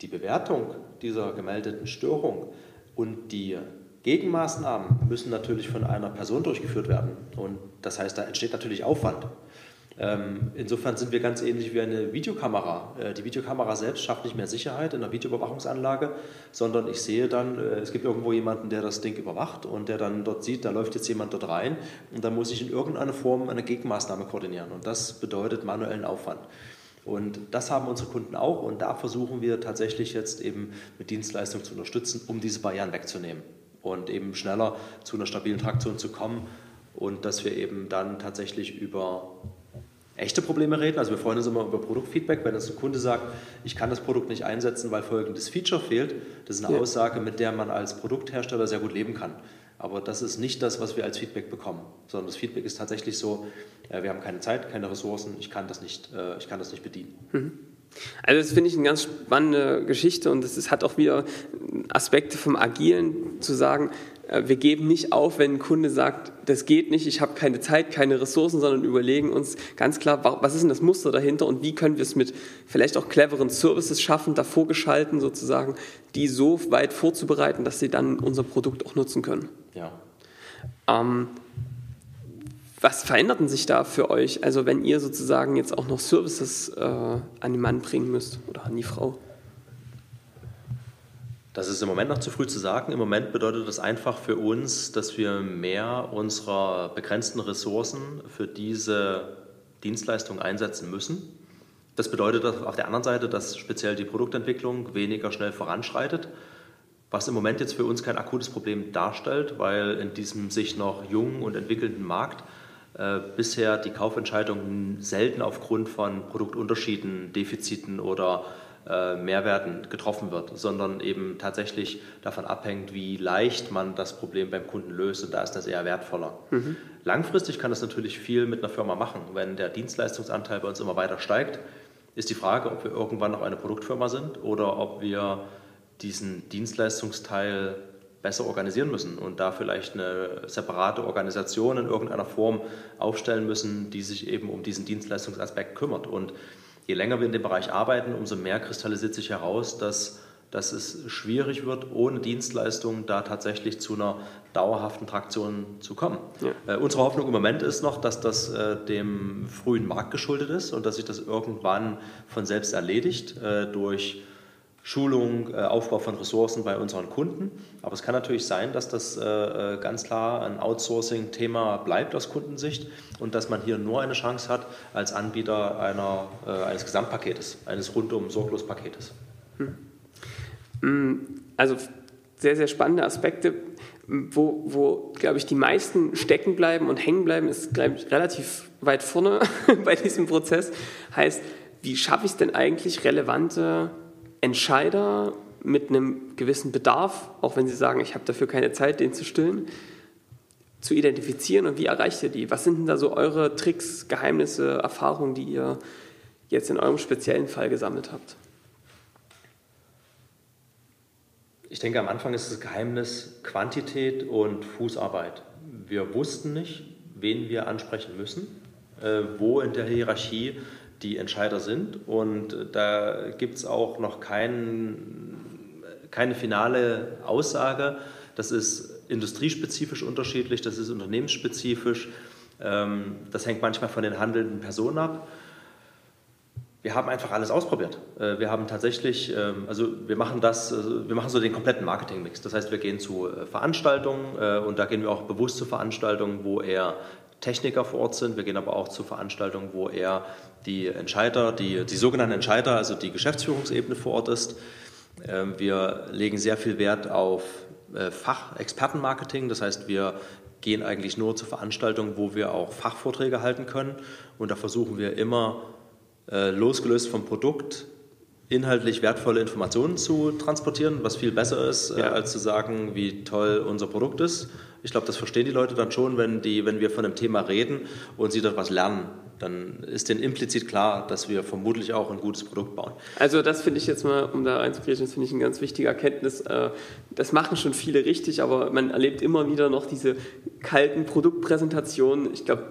Die Bewertung dieser gemeldeten Störung und die Gegenmaßnahmen müssen natürlich von einer Person durchgeführt werden. Und das heißt, da entsteht natürlich Aufwand. Ähm, insofern sind wir ganz ähnlich wie eine Videokamera. Äh, die Videokamera selbst schafft nicht mehr Sicherheit in der Videoüberwachungsanlage, sondern ich sehe dann, äh, es gibt irgendwo jemanden, der das Ding überwacht und der dann dort sieht, da läuft jetzt jemand dort rein und dann muss ich in irgendeiner Form eine Gegenmaßnahme koordinieren und das bedeutet manuellen Aufwand. Und das haben unsere Kunden auch und da versuchen wir tatsächlich jetzt eben mit Dienstleistungen zu unterstützen, um diese Barrieren wegzunehmen und eben schneller zu einer stabilen Traktion zu kommen und dass wir eben dann tatsächlich über echte Probleme reden. Also wir freuen uns immer über Produktfeedback, wenn uns ein Kunde sagt, ich kann das Produkt nicht einsetzen, weil folgendes Feature fehlt. Das ist eine ja. Aussage, mit der man als Produkthersteller sehr gut leben kann. Aber das ist nicht das, was wir als Feedback bekommen, sondern das Feedback ist tatsächlich so, wir haben keine Zeit, keine Ressourcen, ich kann das nicht, äh, ich kann das nicht bedienen. Mhm. Also das finde ich eine ganz spannende Geschichte und es hat auch wieder Aspekte vom Agilen zu sagen, äh, wir geben nicht auf, wenn ein Kunde sagt, das geht nicht, ich habe keine Zeit, keine Ressourcen, sondern überlegen uns ganz klar, was ist denn das Muster dahinter und wie können wir es mit vielleicht auch cleveren Services schaffen, davor geschalten sozusagen, die so weit vorzubereiten, dass sie dann unser Produkt auch nutzen können. Ja. Ähm, was veränderten sich da für euch? Also wenn ihr sozusagen jetzt auch noch Services äh, an den Mann bringen müsst oder an die Frau? Das ist im Moment noch zu früh zu sagen. Im Moment bedeutet das einfach für uns, dass wir mehr unserer begrenzten Ressourcen für diese Dienstleistung einsetzen müssen. Das bedeutet auf der anderen Seite, dass speziell die Produktentwicklung weniger schnell voranschreitet, was im Moment jetzt für uns kein akutes Problem darstellt, weil in diesem sich noch jungen und entwickelnden Markt äh, bisher die Kaufentscheidung selten aufgrund von Produktunterschieden, Defiziten oder Mehrwerten getroffen wird, sondern eben tatsächlich davon abhängt, wie leicht man das Problem beim Kunden löst und da ist das eher wertvoller. Mhm. Langfristig kann das natürlich viel mit einer Firma machen. Wenn der Dienstleistungsanteil bei uns immer weiter steigt, ist die Frage, ob wir irgendwann noch eine Produktfirma sind oder ob wir diesen Dienstleistungsteil besser organisieren müssen und da vielleicht eine separate Organisation in irgendeiner Form aufstellen müssen, die sich eben um diesen Dienstleistungsaspekt kümmert. Und je länger wir in dem Bereich arbeiten, umso mehr kristallisiert sich heraus, dass, dass es schwierig wird, ohne Dienstleistungen da tatsächlich zu einer dauerhaften Traktion zu kommen. Ja. Äh, unsere Hoffnung im Moment ist noch, dass das äh, dem frühen Markt geschuldet ist und dass sich das irgendwann von selbst erledigt äh, durch Schulung, äh, Aufbau von Ressourcen bei unseren Kunden. Aber es kann natürlich sein, dass das äh, äh, ganz klar ein Outsourcing-Thema bleibt aus Kundensicht und dass man hier nur eine Chance hat als Anbieter einer, eines Gesamtpaketes, eines rundum sorglos Paketes. Hm. hm. Also sehr, sehr spannende Aspekte. Wo, wo glaube ich, die meisten stecken bleiben und hängen bleiben, ist, glaube ich, relativ weit vorne bei diesem Prozess. Heißt, wie schaffe ich es denn eigentlich, relevante Entscheider mit einem gewissen Bedarf, auch wenn sie sagen, ich habe dafür keine Zeit, den zu stillen, zu identifizieren und wie erreicht ihr die? Was sind denn da so eure Tricks, Geheimnisse, Erfahrungen, die ihr jetzt in eurem speziellen Fall gesammelt habt? Ich denke, am Anfang ist das Geheimnis Quantität und Fußarbeit. Wir wussten nicht, wen wir ansprechen müssen, äh, wo in der Hierarchie die Entscheider sind. Und da gibt es auch noch kein, keine finale Aussage. Das ist industriespezifisch unterschiedlich, das ist unternehmensspezifisch. Ähm, das hängt manchmal von den handelnden Personen ab. Wir haben einfach alles ausprobiert. Äh, wir haben tatsächlich, ähm, also wir machen das, also wir machen so den kompletten Marketingmix. Das heißt, wir gehen zu äh, Veranstaltungen äh, und da gehen wir auch bewusst zu Veranstaltungen, wo eher Techniker vor Ort sind. Wir gehen aber auch zu Veranstaltungen, wo eher die Entscheider, die, die sogenannten Entscheider, also die Geschäftsführungsebene vor Ort ist. Ähm, wir legen sehr viel Wert auf äh, Fachexpertenmarketing. Das heißt, wir gehen eigentlich nur zu Veranstaltungen, wo wir auch Fachvorträge halten können. Und da versuchen wir immer, äh, losgelöst vom Produkt, inhaltlich wertvolle Informationen zu transportieren, was viel besser ist, äh, ja. als zu sagen, wie toll unser Produkt ist. Ich glaube, das verstehen die Leute dann schon, wenn, die, wenn wir von einem Thema reden und sie dort was lernen dann ist denen implizit klar, dass wir vermutlich auch ein gutes Produkt bauen. Also das finde ich jetzt mal, um da reinzugehen, das finde ich eine ganz wichtige Erkenntnis. Äh, das machen schon viele richtig, aber man erlebt immer wieder noch diese kalten Produktpräsentationen. Ich glaube,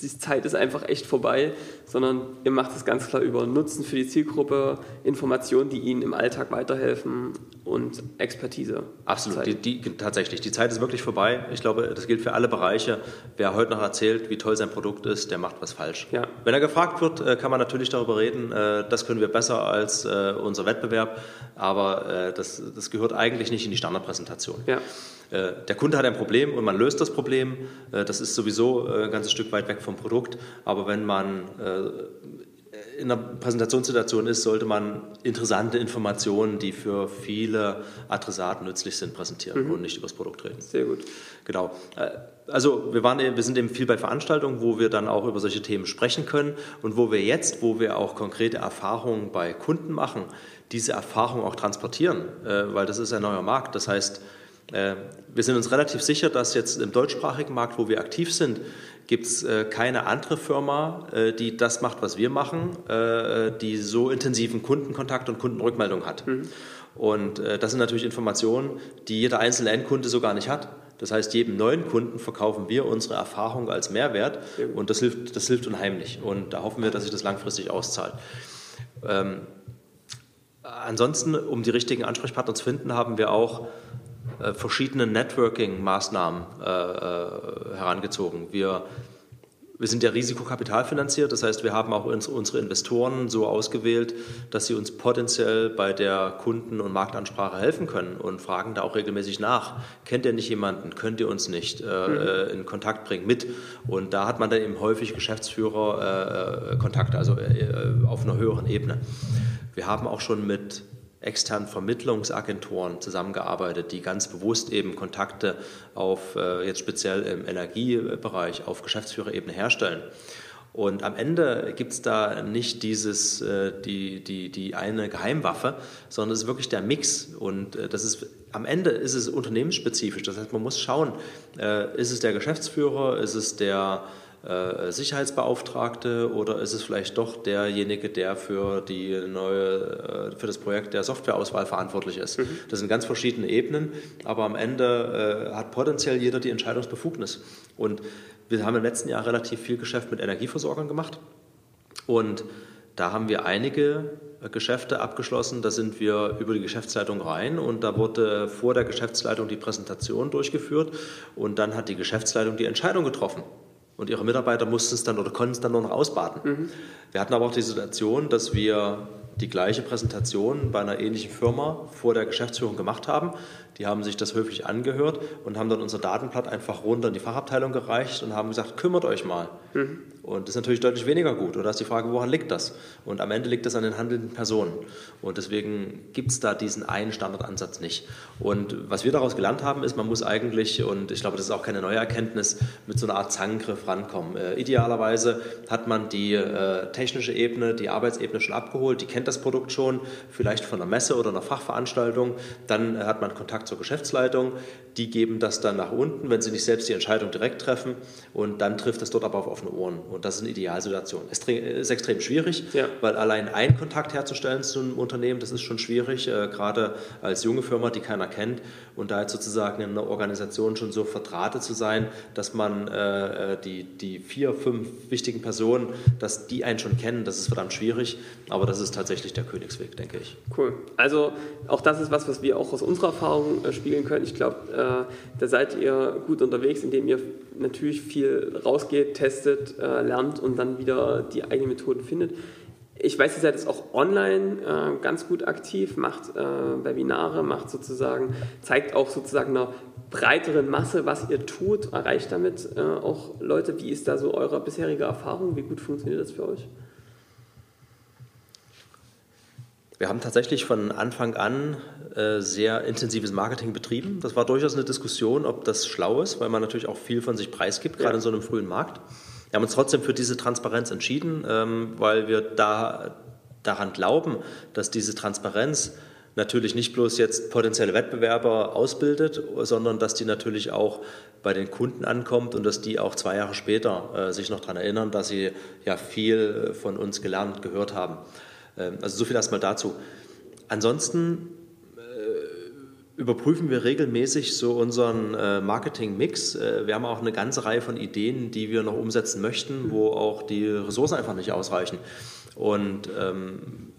die Zeit ist einfach echt vorbei, sondern ihr macht es ganz klar über Nutzen für die Zielgruppe, Informationen, die ihnen im Alltag weiterhelfen und Expertise. Absolut, die, die, tatsächlich. Die Zeit ist wirklich vorbei. Ich glaube, das gilt für alle Bereiche. Wer heute noch erzählt, wie toll sein Produkt ist, der macht was falsch. Ja. Wenn er gefragt wird, äh, kann man natürlich darüber reden, äh, das können wir besser als äh, unser Wettbewerb, aber das, das gehört eigentlich nicht in die Standardpräsentation. Ja. Der Kunde hat ein Problem und man löst das Problem. Das ist sowieso ein ganzes Stück weit weg vom Produkt. Aber wenn man in einer Präsentationssituation ist, sollte man interessante Informationen, die für viele Adressaten nützlich sind, präsentieren mhm. und nicht über das Produkt reden. Sehr gut. Genau. Äh, also wir, waren, wir sind eben viel bei Veranstaltungen, wo wir dann auch über solche Themen sprechen können und wo wir jetzt, wo wir auch konkrete Erfahrungen bei Kunden machen, diese Erfahrung auch transportieren, äh, weil das ist ein neuer Markt. Das heißt, äh, wir sind uns relativ sicher, dass jetzt im deutschsprachigen Markt, wo wir aktiv sind, gibt es äh, keine andere Firma, äh, die das macht, was wir machen, die so intensiven Kundenkontakt und Kundenrückmeldung hat. Mhm. Und das sind natürlich Informationen, die jeder einzelne Endkunde so gar nicht hat. Das heißt, jedem neuen Kunden verkaufen wir unsere Erfahrung als Mehrwert und das hilft, das hilft unheimlich. Und da hoffen wir, dass sich das langfristig auszahlt. Ähm, ansonsten, um die richtigen Ansprechpartner zu finden, haben wir auch äh, verschiedene Networking-Maßnahmen äh, äh, herangezogen. Wir, wir sind ja risikokapitalfinanziert, das heißt, wir haben auch uns, unsere Investoren so ausgewählt, dass sie uns potenziell bei der Kunden- und Marktansprache helfen können und fragen da auch regelmäßig nach. Kennt ihr nicht jemanden? Könnt ihr uns nicht äh, mhm. in Kontakt bringen mit? Und da hat man dann eben häufig Geschäftsführer Kontakte, also auf einer höheren Ebene. Wir haben auch schon mit externen Vermittlungsagenturen zusammengearbeitet, die ganz bewusst eben Kontakte auf, äh, jetzt speziell im Energiebereich, auf Geschäftsführerebene herstellen. Und am Ende gibt es da nicht dieses, äh, die, die, die eine Geheimwaffe, sondern es ist wirklich der Mix. Und äh, das ist, am Ende ist es unternehmensspezifisch. Das heißt, man muss schauen, ist es der Geschäftsführer, ist es der Sicherheitsbeauftragte oder ist es vielleicht doch derjenige, der für, die neue, für das Projekt der Softwareauswahl verantwortlich ist. Mhm. Das sind ganz verschiedene Ebenen, aber am Ende hat potenziell jeder die Entscheidungsbefugnis. Und wir haben im letzten Jahr relativ viel Geschäft mit Energieversorgern gemacht und da haben wir einige Geschäfte abgeschlossen. Da sind wir über die Geschäftsleitung rein und da wurde vor der Geschäftsleitung die Präsentation durchgeführt und dann hat die Geschäftsleitung die Entscheidung getroffen. Und ihre Mitarbeiter mussten es dann oder konnten es dann nur noch ausbaden. Mhm. Wir hatten aber auch die Situation, dass wir die gleiche Präsentation bei einer ähnlichen Firma vor der Geschäftsführung gemacht haben. Die haben sich das höflich angehört und haben dann unser Datenblatt einfach runter in die Fachabteilung gereicht und haben gesagt, kümmert euch mal. Mhm. Und das ist natürlich deutlich weniger gut. Und da ist die Frage, woran liegt das? Und am Ende liegt das an den handelnden Personen. Und deswegen gibt es da diesen einen Standardansatz nicht. Und was wir daraus gelernt haben, ist, man muss eigentlich, und ich glaube, das ist auch keine neue Erkenntnis, mit so einer Art Zangengriff rankommen. Äh, idealerweise hat man die äh, technische Ebene, die Arbeitsebene schon abgeholt, die kennt das Produkt schon, vielleicht von einer Messe oder einer Fachveranstaltung. Dann äh, hat man Kontakt zur Geschäftsleitung, die geben das dann nach unten, wenn sie nicht selbst die Entscheidung direkt treffen. Und dann trifft das dort aber auf offene Ohren. Und das ist eine Idealsituation. Es ist extrem schwierig, ja. weil allein einen Kontakt herzustellen zu einem Unternehmen, das ist schon schwierig, äh, gerade als junge Firma, die keiner kennt. Und da jetzt sozusagen in einer Organisation schon so verdrahtet zu sein, dass man äh, äh, die, die vier, fünf wichtigen Personen, dass die einen schon kennen, das ist verdammt schwierig. Aber das ist tatsächlich der Königsweg, denke ich. Cool. Also auch das ist was, was wir auch aus unserer Erfahrung äh, spiegeln können. Ich glaube, da seid ihr gut unterwegs, indem ihr natürlich viel rausgeht, testet, äh, lernt und dann wieder die eigenen Methoden findet. Ich weiß, ihr seid jetzt auch online äh, ganz gut aktiv, macht äh, Webinare, macht sozusagen, zeigt auch sozusagen einer breiteren Masse, was ihr tut, erreicht damit äh, auch Leute. Wie ist da so eure bisherige Erfahrung? Wie gut funktioniert das für euch? Wir haben tatsächlich von Anfang an äh, sehr intensives Marketing betrieben. Das war durchaus eine Diskussion, ob das schlau ist, weil man natürlich auch viel von sich preisgibt, gerade ja. in so einem frühen Markt. Wir haben uns trotzdem für diese Transparenz entschieden, ähm, weil wir da daran glauben, dass diese Transparenz natürlich nicht bloß jetzt potenzielle Wettbewerber ausbildet, sondern dass die natürlich auch bei den Kunden ankommt und dass die auch zwei Jahre später äh, sich noch daran erinnern, dass sie ja viel von uns gelernt und gehört haben. Ähm, also so viel erstmal dazu. Ansonsten äh, überprüfen wir regelmäßig so unseren äh, Marketing-Mix. Äh, wir haben auch eine ganze Reihe von Ideen, die wir noch umsetzen möchten, wo auch die Ressourcen einfach nicht ausreichen. Und ähm,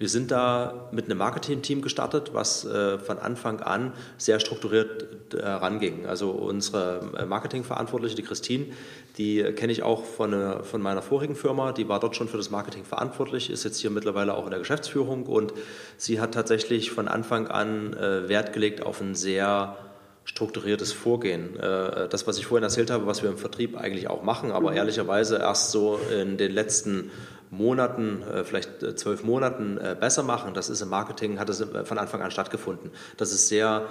wir sind da mit einem Marketing-Team gestartet, was äh, von Anfang an sehr strukturiert heranging. Also unsere äh, Marketingverantwortliche, die Christine, die kenne ich auch von, äh, von meiner vorigen Firma. Die war dort schon für das Marketing verantwortlich, ist jetzt hier mittlerweile auch in der Geschäftsführung und sie hat tatsächlich von Anfang an Wert gelegt auf ein sehr strukturiertes Vorgehen. Das, was ich vorhin erzählt habe, was wir im Vertrieb eigentlich auch machen, aber mhm. ehrlicherweise erst so in den letzten Monaten, äh, vielleicht äh, zwölf Monaten äh, besser machen. Das ist im Marketing, hat es von Anfang an stattgefunden. Das ist sehr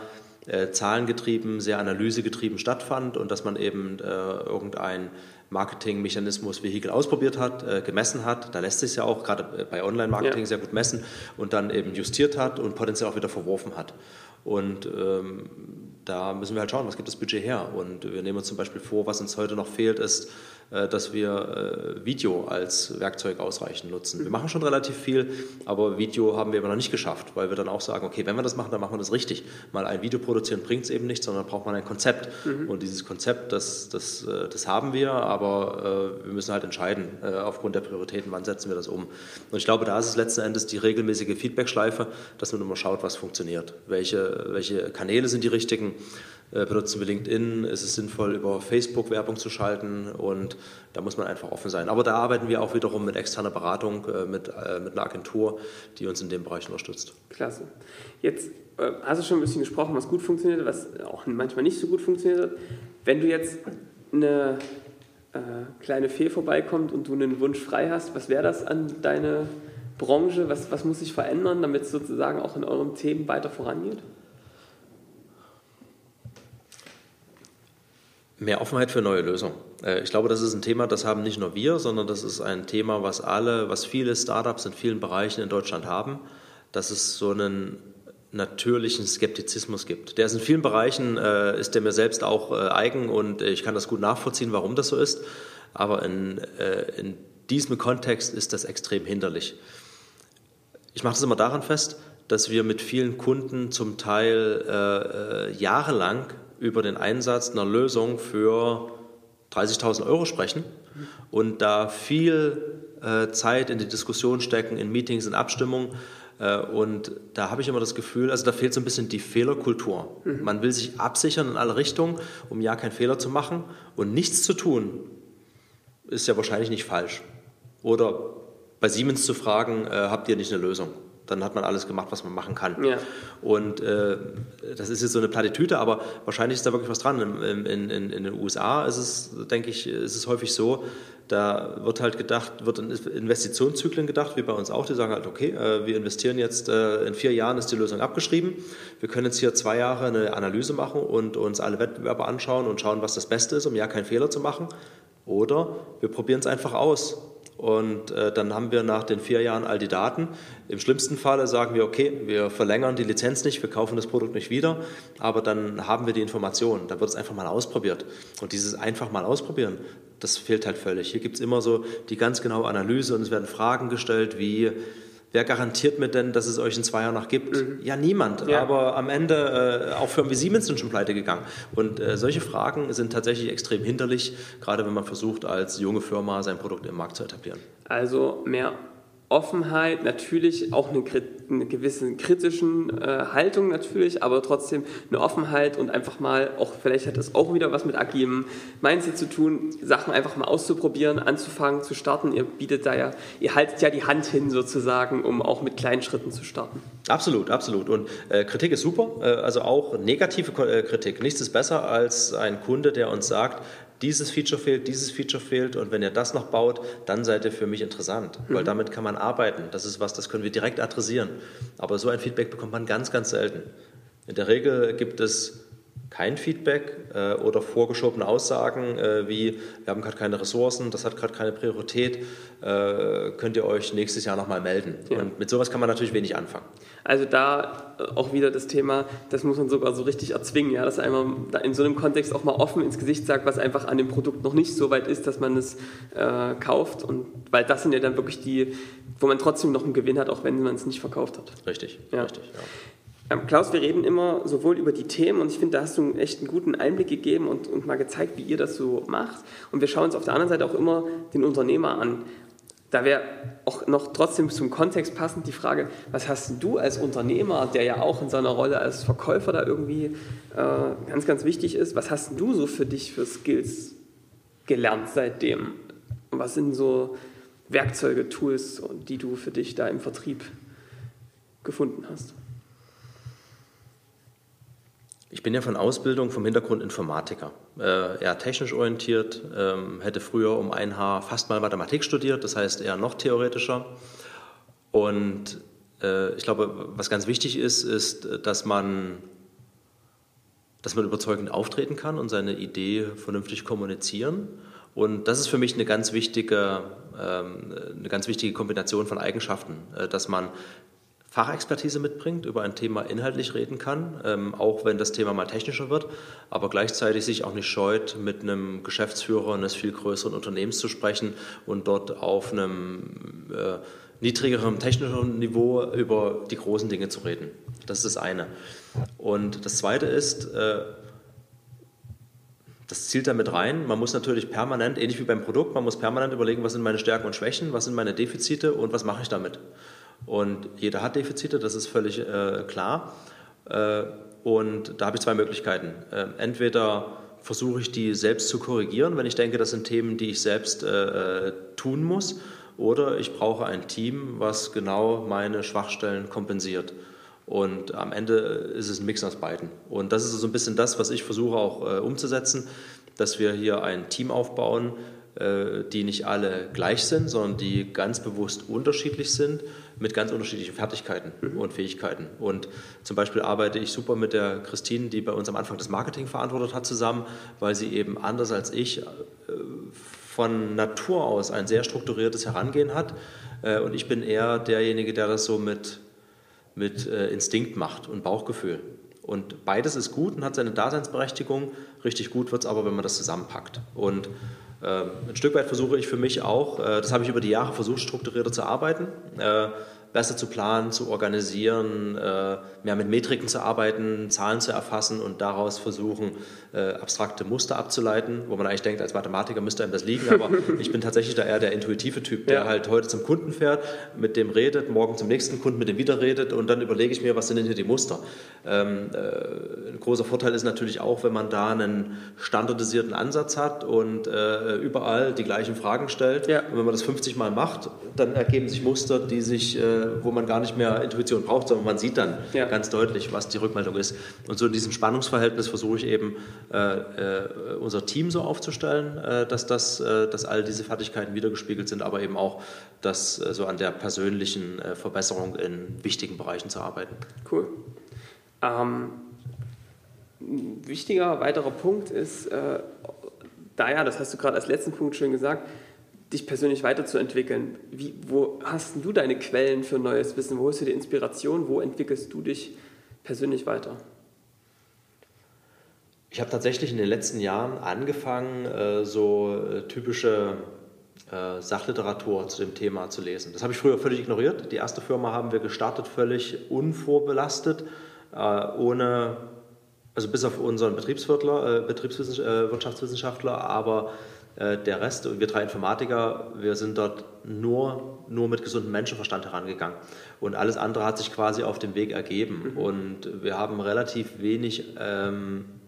zahlengetrieben, sehr analysegetrieben stattfand und dass man eben irgendein Marketingmechanismus, Vehikel ausprobiert hat, gemessen hat. Da lässt sich ja auch gerade bei Online-Marketing ja. sehr gut messen und dann eben justiert hat und potenziell auch wieder verworfen hat. Und ähm, da müssen wir halt schauen, was gibt das Budget her. Und wir nehmen uns zum Beispiel vor, was uns heute noch fehlt, ist äh, dass wir äh, Video als Werkzeug ausreichend nutzen. Wir machen schon relativ viel, aber Video haben wir immer noch nicht geschafft, weil wir dann auch sagen, okay, wenn wir das machen, dann machen wir das richtig. Mal ein Video produzieren bringt es eben nicht, sondern braucht man ein Konzept. Mhm. Und dieses Konzept, das, das, äh, das haben wir, aber wir müssen halt entscheiden, aufgrund der Prioritäten, wann setzen wir das um. Und ich glaube, da ist es letzten Endes die regelmäßige Feedbackschleife, dass man immer schaut, was funktioniert. Welche, welche Kanäle sind die richtigen? Äh, benutzen wir LinkedIn, ist es sinnvoll, über Facebook Werbung zu schalten und da muss man einfach offen sein. Aber da arbeiten wir auch wiederum mit externer Beratung, äh, mit, äh, mit einer Agentur, die uns in dem Bereich unterstützt. Klasse. Jetzt hast du schon ein bisschen gesprochen, was gut funktioniert, was auch manchmal nicht so gut funktioniert. Wenn du jetzt eine äh, kleine Fee vorbeikommt und du einen Wunsch frei hast, was wäre das an deine Branche? Was, was muss sich verändern, damit es sozusagen auch in euren Themen weiter vorangeht? Mehr Offenheit für neue Lösungen. Äh, ich glaube, das ist ein Thema, das haben nicht nur wir, sondern das ist ein Thema, was alle, was viele Startups in vielen Bereichen in Deutschland haben, dass es so einen natürlichen Skeptizismus gibt. Der ist in vielen Bereichen, äh, ist der mir selbst auch äh, eigen und ich kann das gut nachvollziehen, warum das so ist. Aber in, in diesem Kontext ist das extrem hinderlich. Ich mache das immer daran fest, dass wir mit vielen Kunden zum Teil jahrelang über den Einsatz einer Lösung für 30.000 Euro sprechen und da viel äh, Zeit in die Diskussion stecken, in Meetings, in Abstimmungen. Äh, und da habe ich immer das Gefühl, also da fehlt so ein bisschen die Fehlerkultur. Mhm. Man will sich absichern in alle Richtungen, um ja keinen Fehler zu machen. Und nichts zu tun, ist ja wahrscheinlich nicht falsch. Oder bei Siemens zu fragen, äh, habt ihr nicht eine Lösung? Dann hat man alles gemacht, was man machen kann. Ja. Und äh, das ist jetzt so eine Plattitüte, aber wahrscheinlich ist da wirklich was dran. In, in, in, in, den USA ist es, denke ich, ist es häufig so, da wird halt gedacht, wird in Investitionszyklen gedacht, wie bei uns auch. Die sagen halt, okay, äh, wir investieren jetzt, äh, in vier Jahren ist die Lösung abgeschrieben. Wir können jetzt hier zwei Jahre eine Analyse machen und uns alle Wettbewerber anschauen und schauen, was das Beste ist, um ja keinen Fehler zu machen. Oder wir probieren es einfach aus und äh, dann haben wir nach den vier Jahren all die Daten. Im schlimmsten Falle sagen wir, okay, wir verlängern die Lizenz nicht, wir kaufen das Produkt nicht wieder, aber dann haben wir die Informationen. Da wird es einfach mal ausprobiert. Und dieses einfach mal ausprobieren, das fehlt halt völlig. Hier gibt es immer so die ganz genaue Analyse und es werden Fragen gestellt wie, Wer garantiert mir denn, dass es euch in zwei Jahren noch gibt? Mhm. Ja, niemand. Ja. Aber am Ende, äh, auch Firmen wie Siemens sind schon pleite gegangen. Und äh, solche Fragen sind tatsächlich extrem hinderlich, gerade wenn man versucht, als junge Firma sein Produkt im Markt zu etablieren. Also mehr Offenheit, natürlich auch eine, eine gewisse kritischen äh, Haltung natürlich, aber trotzdem eine Offenheit und einfach mal, auch vielleicht hat das auch wieder was mit agilem Mindset zu tun, Sachen einfach mal auszuprobieren, anzufangen, zu starten. Ihr bietet da ja, ihr haltet ja die Hand hin sozusagen, um auch mit kleinen Schritten zu starten. Absolut, absolut. Und äh, Kritik ist super, äh, also auch negative äh, Kritik. Nichts ist besser als ein Kunde, der uns sagt, dieses Feature fehlt, dieses Feature fehlt und wenn ihr das noch baut, dann seid ihr für mich interessant, mhm. weil damit kann man arbeiten. Das ist was, das können wir direkt adressieren. Aber so ein Feedback bekommt man ganz, ganz selten. In der Regel gibt es kein Feedback äh, oder vorgeschobene Aussagen äh, wie, wir haben gerade keine Ressourcen, das hat gerade keine Priorität, äh, könnt ihr euch nächstes Jahr nochmal melden. Ja. Und mit sowas kann man natürlich wenig anfangen. Also da äh, auch wieder das Thema, das muss man sogar so richtig erzwingen, ja, dass man da in so einem Kontext auch mal offen ins Gesicht sagt, was einfach an dem Produkt noch nicht so weit ist, dass man es äh, kauft. Und weil das sind ja dann wirklich die, wo man trotzdem noch einen Gewinn hat, auch wenn man es nicht verkauft hat. Richtig, ja. richtig, ja. Ähm, Klaus, wir reden immer sowohl über die Themen und ich finde, da hast du echt einen guten Einblick gegeben und, und mal gezeigt, wie ihr das so macht. Und wir schauen uns auf der anderen Seite auch immer den Unternehmer an. Da wäre auch noch trotzdem zum Kontext passend die Frage, was hast du als Unternehmer, der ja auch in seiner Rolle als Verkäufer da irgendwie äh, ganz, ganz wichtig ist, was hast du so für dich für Skills gelernt seitdem? Was sind so Werkzeuge, Tools, die du für dich da im Vertrieb gefunden hast? Ich bin ja von Ausbildung vom Hintergrund Informatiker, äh, eher technisch orientiert, ähm, hätte früher um ein Haar fast mal Mathematik studiert, das heißt eher noch theoretischer. Und äh, ich glaube, was ganz wichtig ist, ist, dass man, dass man überzeugend auftreten kann und seine Idee vernünftig kommunizieren. Und das ist für mich eine ganz wichtige, ähm, eine ganz wichtige Kombination von Eigenschaften, äh, dass man Fachexpertise mitbringt, über ein Thema inhaltlich reden kann, ähm, auch wenn das Thema mal technischer wird, aber gleichzeitig sich auch nicht scheut, mit einem Geschäftsführer eines viel größeren Unternehmens zu sprechen und dort auf einem äh, niedrigeren technischen Niveau über die großen Dinge zu reden. Das ist das eine. Und das zweite ist, äh, das zielt damit rein. Man muss natürlich permanent, ähnlich wie beim Produkt, man muss permanent überlegen, was sind meine Stärken und Schwächen, was sind meine Defizite und was mache ich damit. Und jeder hat Defizite, das ist völlig äh, klar. Äh, und da habe ich zwei Möglichkeiten. Äh, entweder versuche ich die selbst zu korrigieren, wenn ich denke, das sind Themen, die ich selbst äh, äh, tun muss, oder ich brauche ein Team, was genau meine Schwachstellen kompensiert. Und am Ende ist es ein Mix aus beiden. Und das ist so ein bisschen das, was ich versuche auch äh, umzusetzen, dass wir hier ein Team aufbauen, die nicht alle gleich sind, sondern die ganz bewusst unterschiedlich sind mit ganz unterschiedlichen Fertigkeiten mhm. und Fähigkeiten. Und zum Beispiel arbeite ich super mit der Christine, die bei uns am Anfang das Marketing verantwortet hat, zusammen, weil sie eben anders als ich äh, von Natur aus ein sehr strukturiertes Herangehen hat. Äh, und ich bin eher derjenige, der das so mit, mit Instinkt macht und Bauchgefühl. Und beides ist gut und hat seine Daseinsberechtigung. Richtig gut wird es aber, wenn man das zusammenpackt. Und ein Stück weit versuche ich für mich auch, äh, das habe ich über die Jahre versucht, strukturierter zu arbeiten. Äh, besser zu planen, zu organisieren, äh, mehr mit Metriken zu arbeiten, Zahlen zu erfassen und daraus versuchen, äh, abstrakte Muster abzuleiten, wo man eigentlich denkt, als Mathematiker müsste einem das liegen, aber ich bin tatsächlich da eher der intuitive Typ, der ja. halt heute zum Kunden fährt, mit dem redet, morgen zum nächsten Kunden, mit dem wieder redet und dann überlege ich mir, was sind denn hier die Muster. Ähm, äh, ein großer Vorteil ist natürlich auch, wenn man da einen standardisierten Ansatz hat und äh, überall die gleichen Fragen stellt. Ja. Und wenn man das 50 Mal macht, dann ergeben sich Muster, die sich äh, wo man gar nicht mehr Intuition braucht, sondern man sieht dann ja. ganz deutlich, was die Rückmeldung ist. Und so in diesem Spannungsverhältnis versuche ich eben, äh, äh, unser Team so aufzustellen, äh, dass, das, äh, dass all diese Fertigkeiten wiedergespiegelt sind, aber eben auch, dass äh, so an der persönlichen Verbesserung in wichtigen Bereichen zu arbeiten. Cool. Ähm, ein wichtiger weiterer Punkt ist, da ja, das hast du gerade als letzten Punkt schön gesagt, dich persönlich weiterzuentwickeln. Wie, wo hast du deine Quellen für neues Wissen? Wo hast du die Inspiration? Wo entwickelst du dich persönlich weiter? Ich habe tatsächlich in den letzten Jahren angefangen, äh, so äh, typische äh, Sachliteratur zu dem Thema zu lesen. Das habe ich früher völlig ignoriert. Die erste Firma haben wir gestartet völlig unvorbelastet, ohne, also bis auf unseren Betriebswirtler, Betriebswirtschaftswissenschaftler, aber der Rest, wir drei Informatiker, wir sind dort nur, nur mit gesundem Menschenverstand herangegangen. Und alles andere hat sich quasi auf dem Weg ergeben. Mhm. Und wir haben relativ wenig ähm,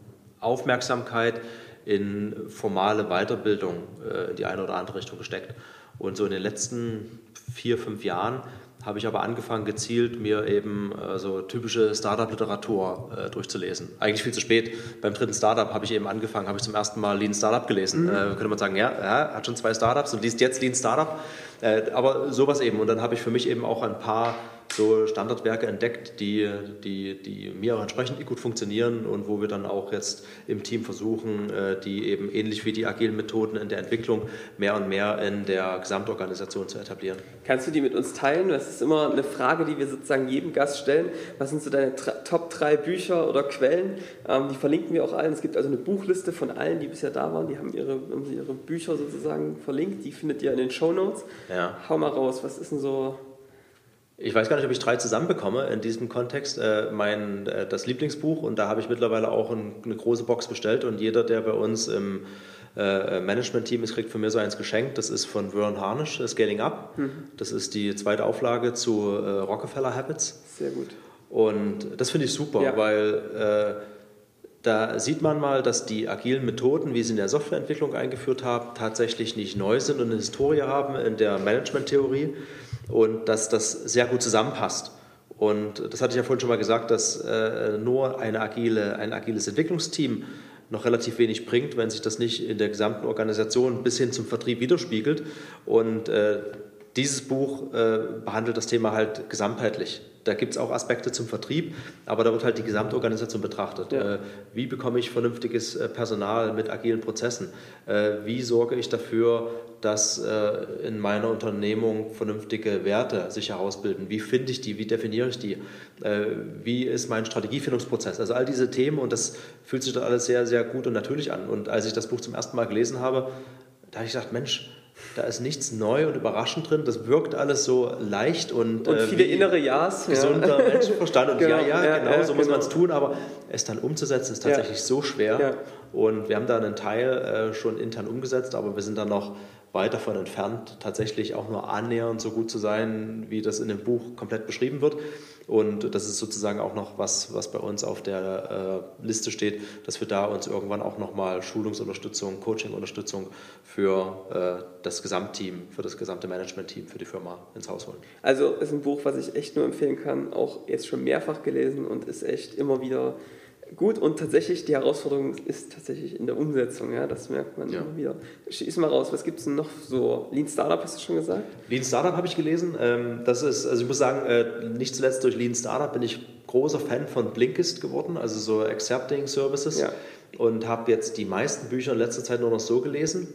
Aufmerksamkeit in formale Weiterbildung äh, in die eine oder andere Richtung gesteckt. Und so in den letzten vier, fünf Jahren habe ich aber angefangen, gezielt mir eben äh, so typische Startup-Literatur äh, durchzulesen. Eigentlich viel zu spät. Beim dritten Startup habe ich eben angefangen, habe ich zum ersten Mal Lean Startup gelesen. Mhm. Könnte man sagen, ja, ja, hat schon zwei Startups und liest jetzt Lean Startup. Äh, aber sowas eben. Und dann habe ich für mich eben auch ein paar so Standardwerke entdeckt, die, die, die mir auch entsprechend gut funktionieren und wo wir dann auch jetzt im Team versuchen, äh, die eben ähnlich wie die agilen Methoden in der Entwicklung mehr und mehr in der Gesamtorganisation zu etablieren. Kannst du die mit uns teilen? Das ist immer eine Frage, die wir sozusagen jedem Gast stellen. Was sind so deine Top 3 Bücher oder Quellen? Ähm, die verlinken wir auch allen. Es gibt also eine Buchliste von allen, die bisher da waren. Die haben ihre, haben ihre Bücher sozusagen verlinkt. Die findet ihr in den Show Notes. Ja. Hau mal raus, was ist denn so ich weiß gar nicht, ob ich drei zusammenbekomme in diesem Kontext. Äh, mein, äh, das Lieblingsbuch und da habe ich mittlerweile auch ein, eine große Box bestellt und jeder, der bei uns im äh, Management-Team ist, kriegt von mir so eins geschenkt. Das ist von Vern Harnisch, Scaling Up. Mhm. Das ist die zweite Auflage zu äh, Rockefeller Habits. Sehr gut. Und das finde ich super, ja. weil äh, da sieht man mal, dass die agilen Methoden, wie sie in der Softwareentwicklung eingeführt haben, tatsächlich nicht neu sind und eine Historie haben in der Management-Theorie und dass das sehr gut zusammenpasst. Und das hatte ich ja vorhin schon mal gesagt, dass äh, nur eine agile, ein agiles Entwicklungsteam noch relativ wenig bringt, wenn sich das nicht in der gesamten Organisation bis hin zum Vertrieb widerspiegelt. Und äh, dieses Buch äh, behandelt das Thema halt gesamtheitlich. Da gibt es auch Aspekte zum Vertrieb, aber da wird halt die Gesamtorganisation betrachtet. Ja. Äh, wie bekomme ich vernünftiges äh, Personal mit agilen Prozessen? Äh, wie sorge ich dafür, dass in meiner Unternehmung vernünftige Werte sich herausbilden? Wie finde ich die? Wie definiere ich die? Wie ist mein Strategiefindungsprozess? Also all diese Themen und das fühlt sich da alles sehr, sehr gut und natürlich an. Und als ich das Buch zum ersten Mal gelesen habe, da habe ich gedacht, Mensch, da ist nichts neu und überraschend drin. Das wirkt alles so leicht und, und äh, viele innere Ja's. Gesunder ja. Menschenverstand. Und genau, ja, ja, ja, genau, ja, so muss genau. man es tun. Aber es dann umzusetzen, ist tatsächlich so schwer. Und wir haben da einen Teil äh, schon intern umgesetzt, aber wir sind da noch weit davon entfernt, tatsächlich auch nur annähernd so gut zu sein, wie das in dem Buch komplett beschrieben wird. Und das ist sozusagen auch noch was, was bei uns auf der äh, Liste steht, dass wir da uns irgendwann auch nochmal Schulungsunterstützung, Coachingunterstützung für äh, das Gesamtteam, für das gesamte Managementteam, für die Firma ins Haus holen. Also ist ein Buch, was ich echt nur empfehlen kann, auch jetzt schon mehrfach gelesen und ist echt immer wieder gut und tatsächlich die Herausforderung ist tatsächlich in der Umsetzung, ja, das merkt man ja. immer wieder. Schieß mal raus, was gibt es denn noch so? Lean Startup hast du schon gesagt? Lean Startup habe ich gelesen. Ähm, das ist, also ich muss sagen, äh, nicht zuletzt durch Lean Startup bin ich großer Fan von Blinkist geworden, also so Accepting Services ja. und habe jetzt die meisten Bücher in letzter Zeit nur noch so gelesen.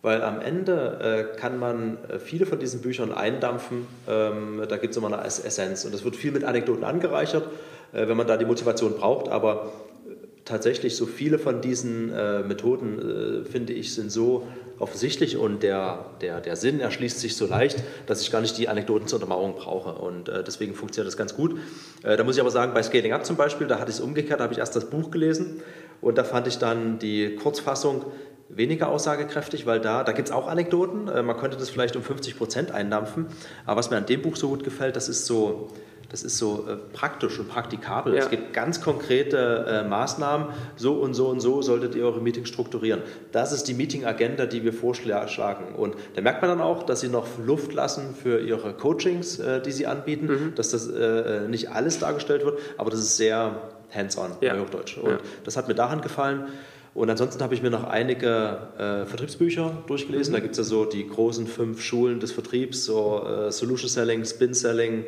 Weil am Ende äh, kann man äh, viele von diesen Büchern eindampfen. Ähm, da gibt es immer eine Essenz. Und das wird viel mit Anekdoten angereichert, wenn man da die Motivation braucht. Aber äh, tatsächlich so viele von diesen äh, Methoden, äh, finde ich, sind so offensichtlich und der, der, der Sinn erschließt sich so leicht, dass ich gar nicht die Anekdoten zur Untermauerung brauche. Und deswegen funktioniert das ganz gut. da muss ich aber sagen, bei Scaling Up zum Beispiel, da hatte ich es umgekehrt, da habe ich erst das Buch gelesen und da fand ich dann die Kurzfassung weniger aussagekräftig, weil da, da gibt es auch Anekdoten. Äh, man könnte das vielleicht um 50 Prozent eindampfen. Aber was mir an dem Buch so gut gefällt, das ist so, das ist so äh, praktisch und praktikabel. Ja. Es gibt ganz konkrete äh, Maßnahmen. So und so und so solltet ihr eure Meetings strukturieren. Das ist die Meeting-Agenda, die wir vorschlagen. Und da merkt man dann auch, dass sie noch Luft lassen für ihre Coachings, äh, die sie anbieten, mhm. dass das äh, nicht alles dargestellt wird, aber das ist sehr hands-on, ja. Hochdeutsch. Und ja. das hat mir daran gefallen. Und ansonsten habe ich mir noch einige äh, Vertriebsbücher durchgelesen. Mhm. Da gibt es ja so die großen fünf Schulen des Vertriebs, so äh, Solution Selling, Spin Selling.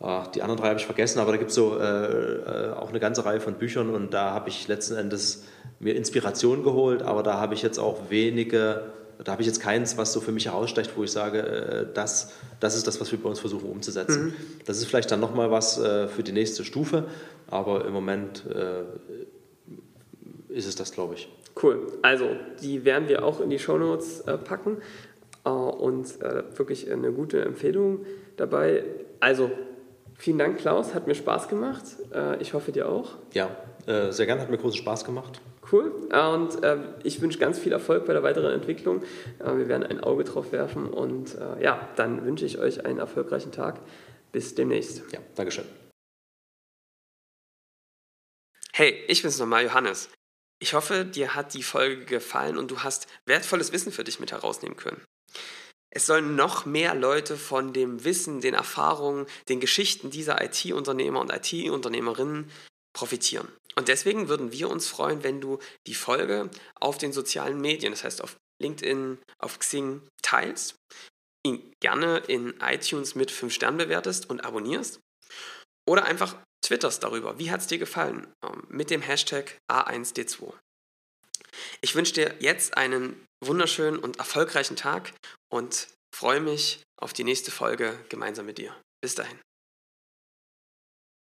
Äh, die anderen drei habe ich vergessen, aber da gibt es so äh, äh, auch eine ganze Reihe von Büchern und da habe ich letzten Endes mir Inspiration geholt, aber da habe ich jetzt auch wenige, da habe ich jetzt keins, was so für mich herausstecht, wo ich sage, äh, das, das ist das, was wir bei uns versuchen umzusetzen. Mhm. Das ist vielleicht dann nochmal was für die nächste Stufe, aber im Moment ist es das, glaube ich. Cool. Also, die werden wir auch in die Shownotes äh, packen äh, und äh, wirklich eine gute Empfehlung dabei. Also, vielen Dank, Klaus. Hat mir Spaß gemacht. Äh, ich hoffe, dir auch. Ja, äh, sehr gerne. Hat mir großen Spaß gemacht. Cool. Und äh, ich wünsche ganz viel Erfolg bei der weiteren Entwicklung. wir werden ein Auge drauf werfen und ja, dann wünsche ich euch einen erfolgreichen Tag. Bis demnächst. Ja, Dankeschön. Hey, ich bin's nochmal, Johannes. Ich hoffe, dir hat die Folge gefallen und du hast wertvolles Wissen für dich mit herausnehmen können. Es sollen noch mehr Leute von dem Wissen, den Erfahrungen, den Geschichten dieser IT-Unternehmer und IT-Unternehmerinnen profitieren. Und deswegen würden wir uns freuen, wenn du die Folge auf den sozialen Medien, das heißt auf LinkedIn, auf Xing teilst, ihn gerne in iTunes mit 5 Sternen bewertest und abonnierst oder einfach twitterst darüber. Wie hat es dir gefallen? Ähm, mit dem Hashtag A1D2. Ich wünsche dir jetzt einen wunderschönen und erfolgreichen Tag und freue mich auf die nächste Folge gemeinsam mit dir. Bis dahin.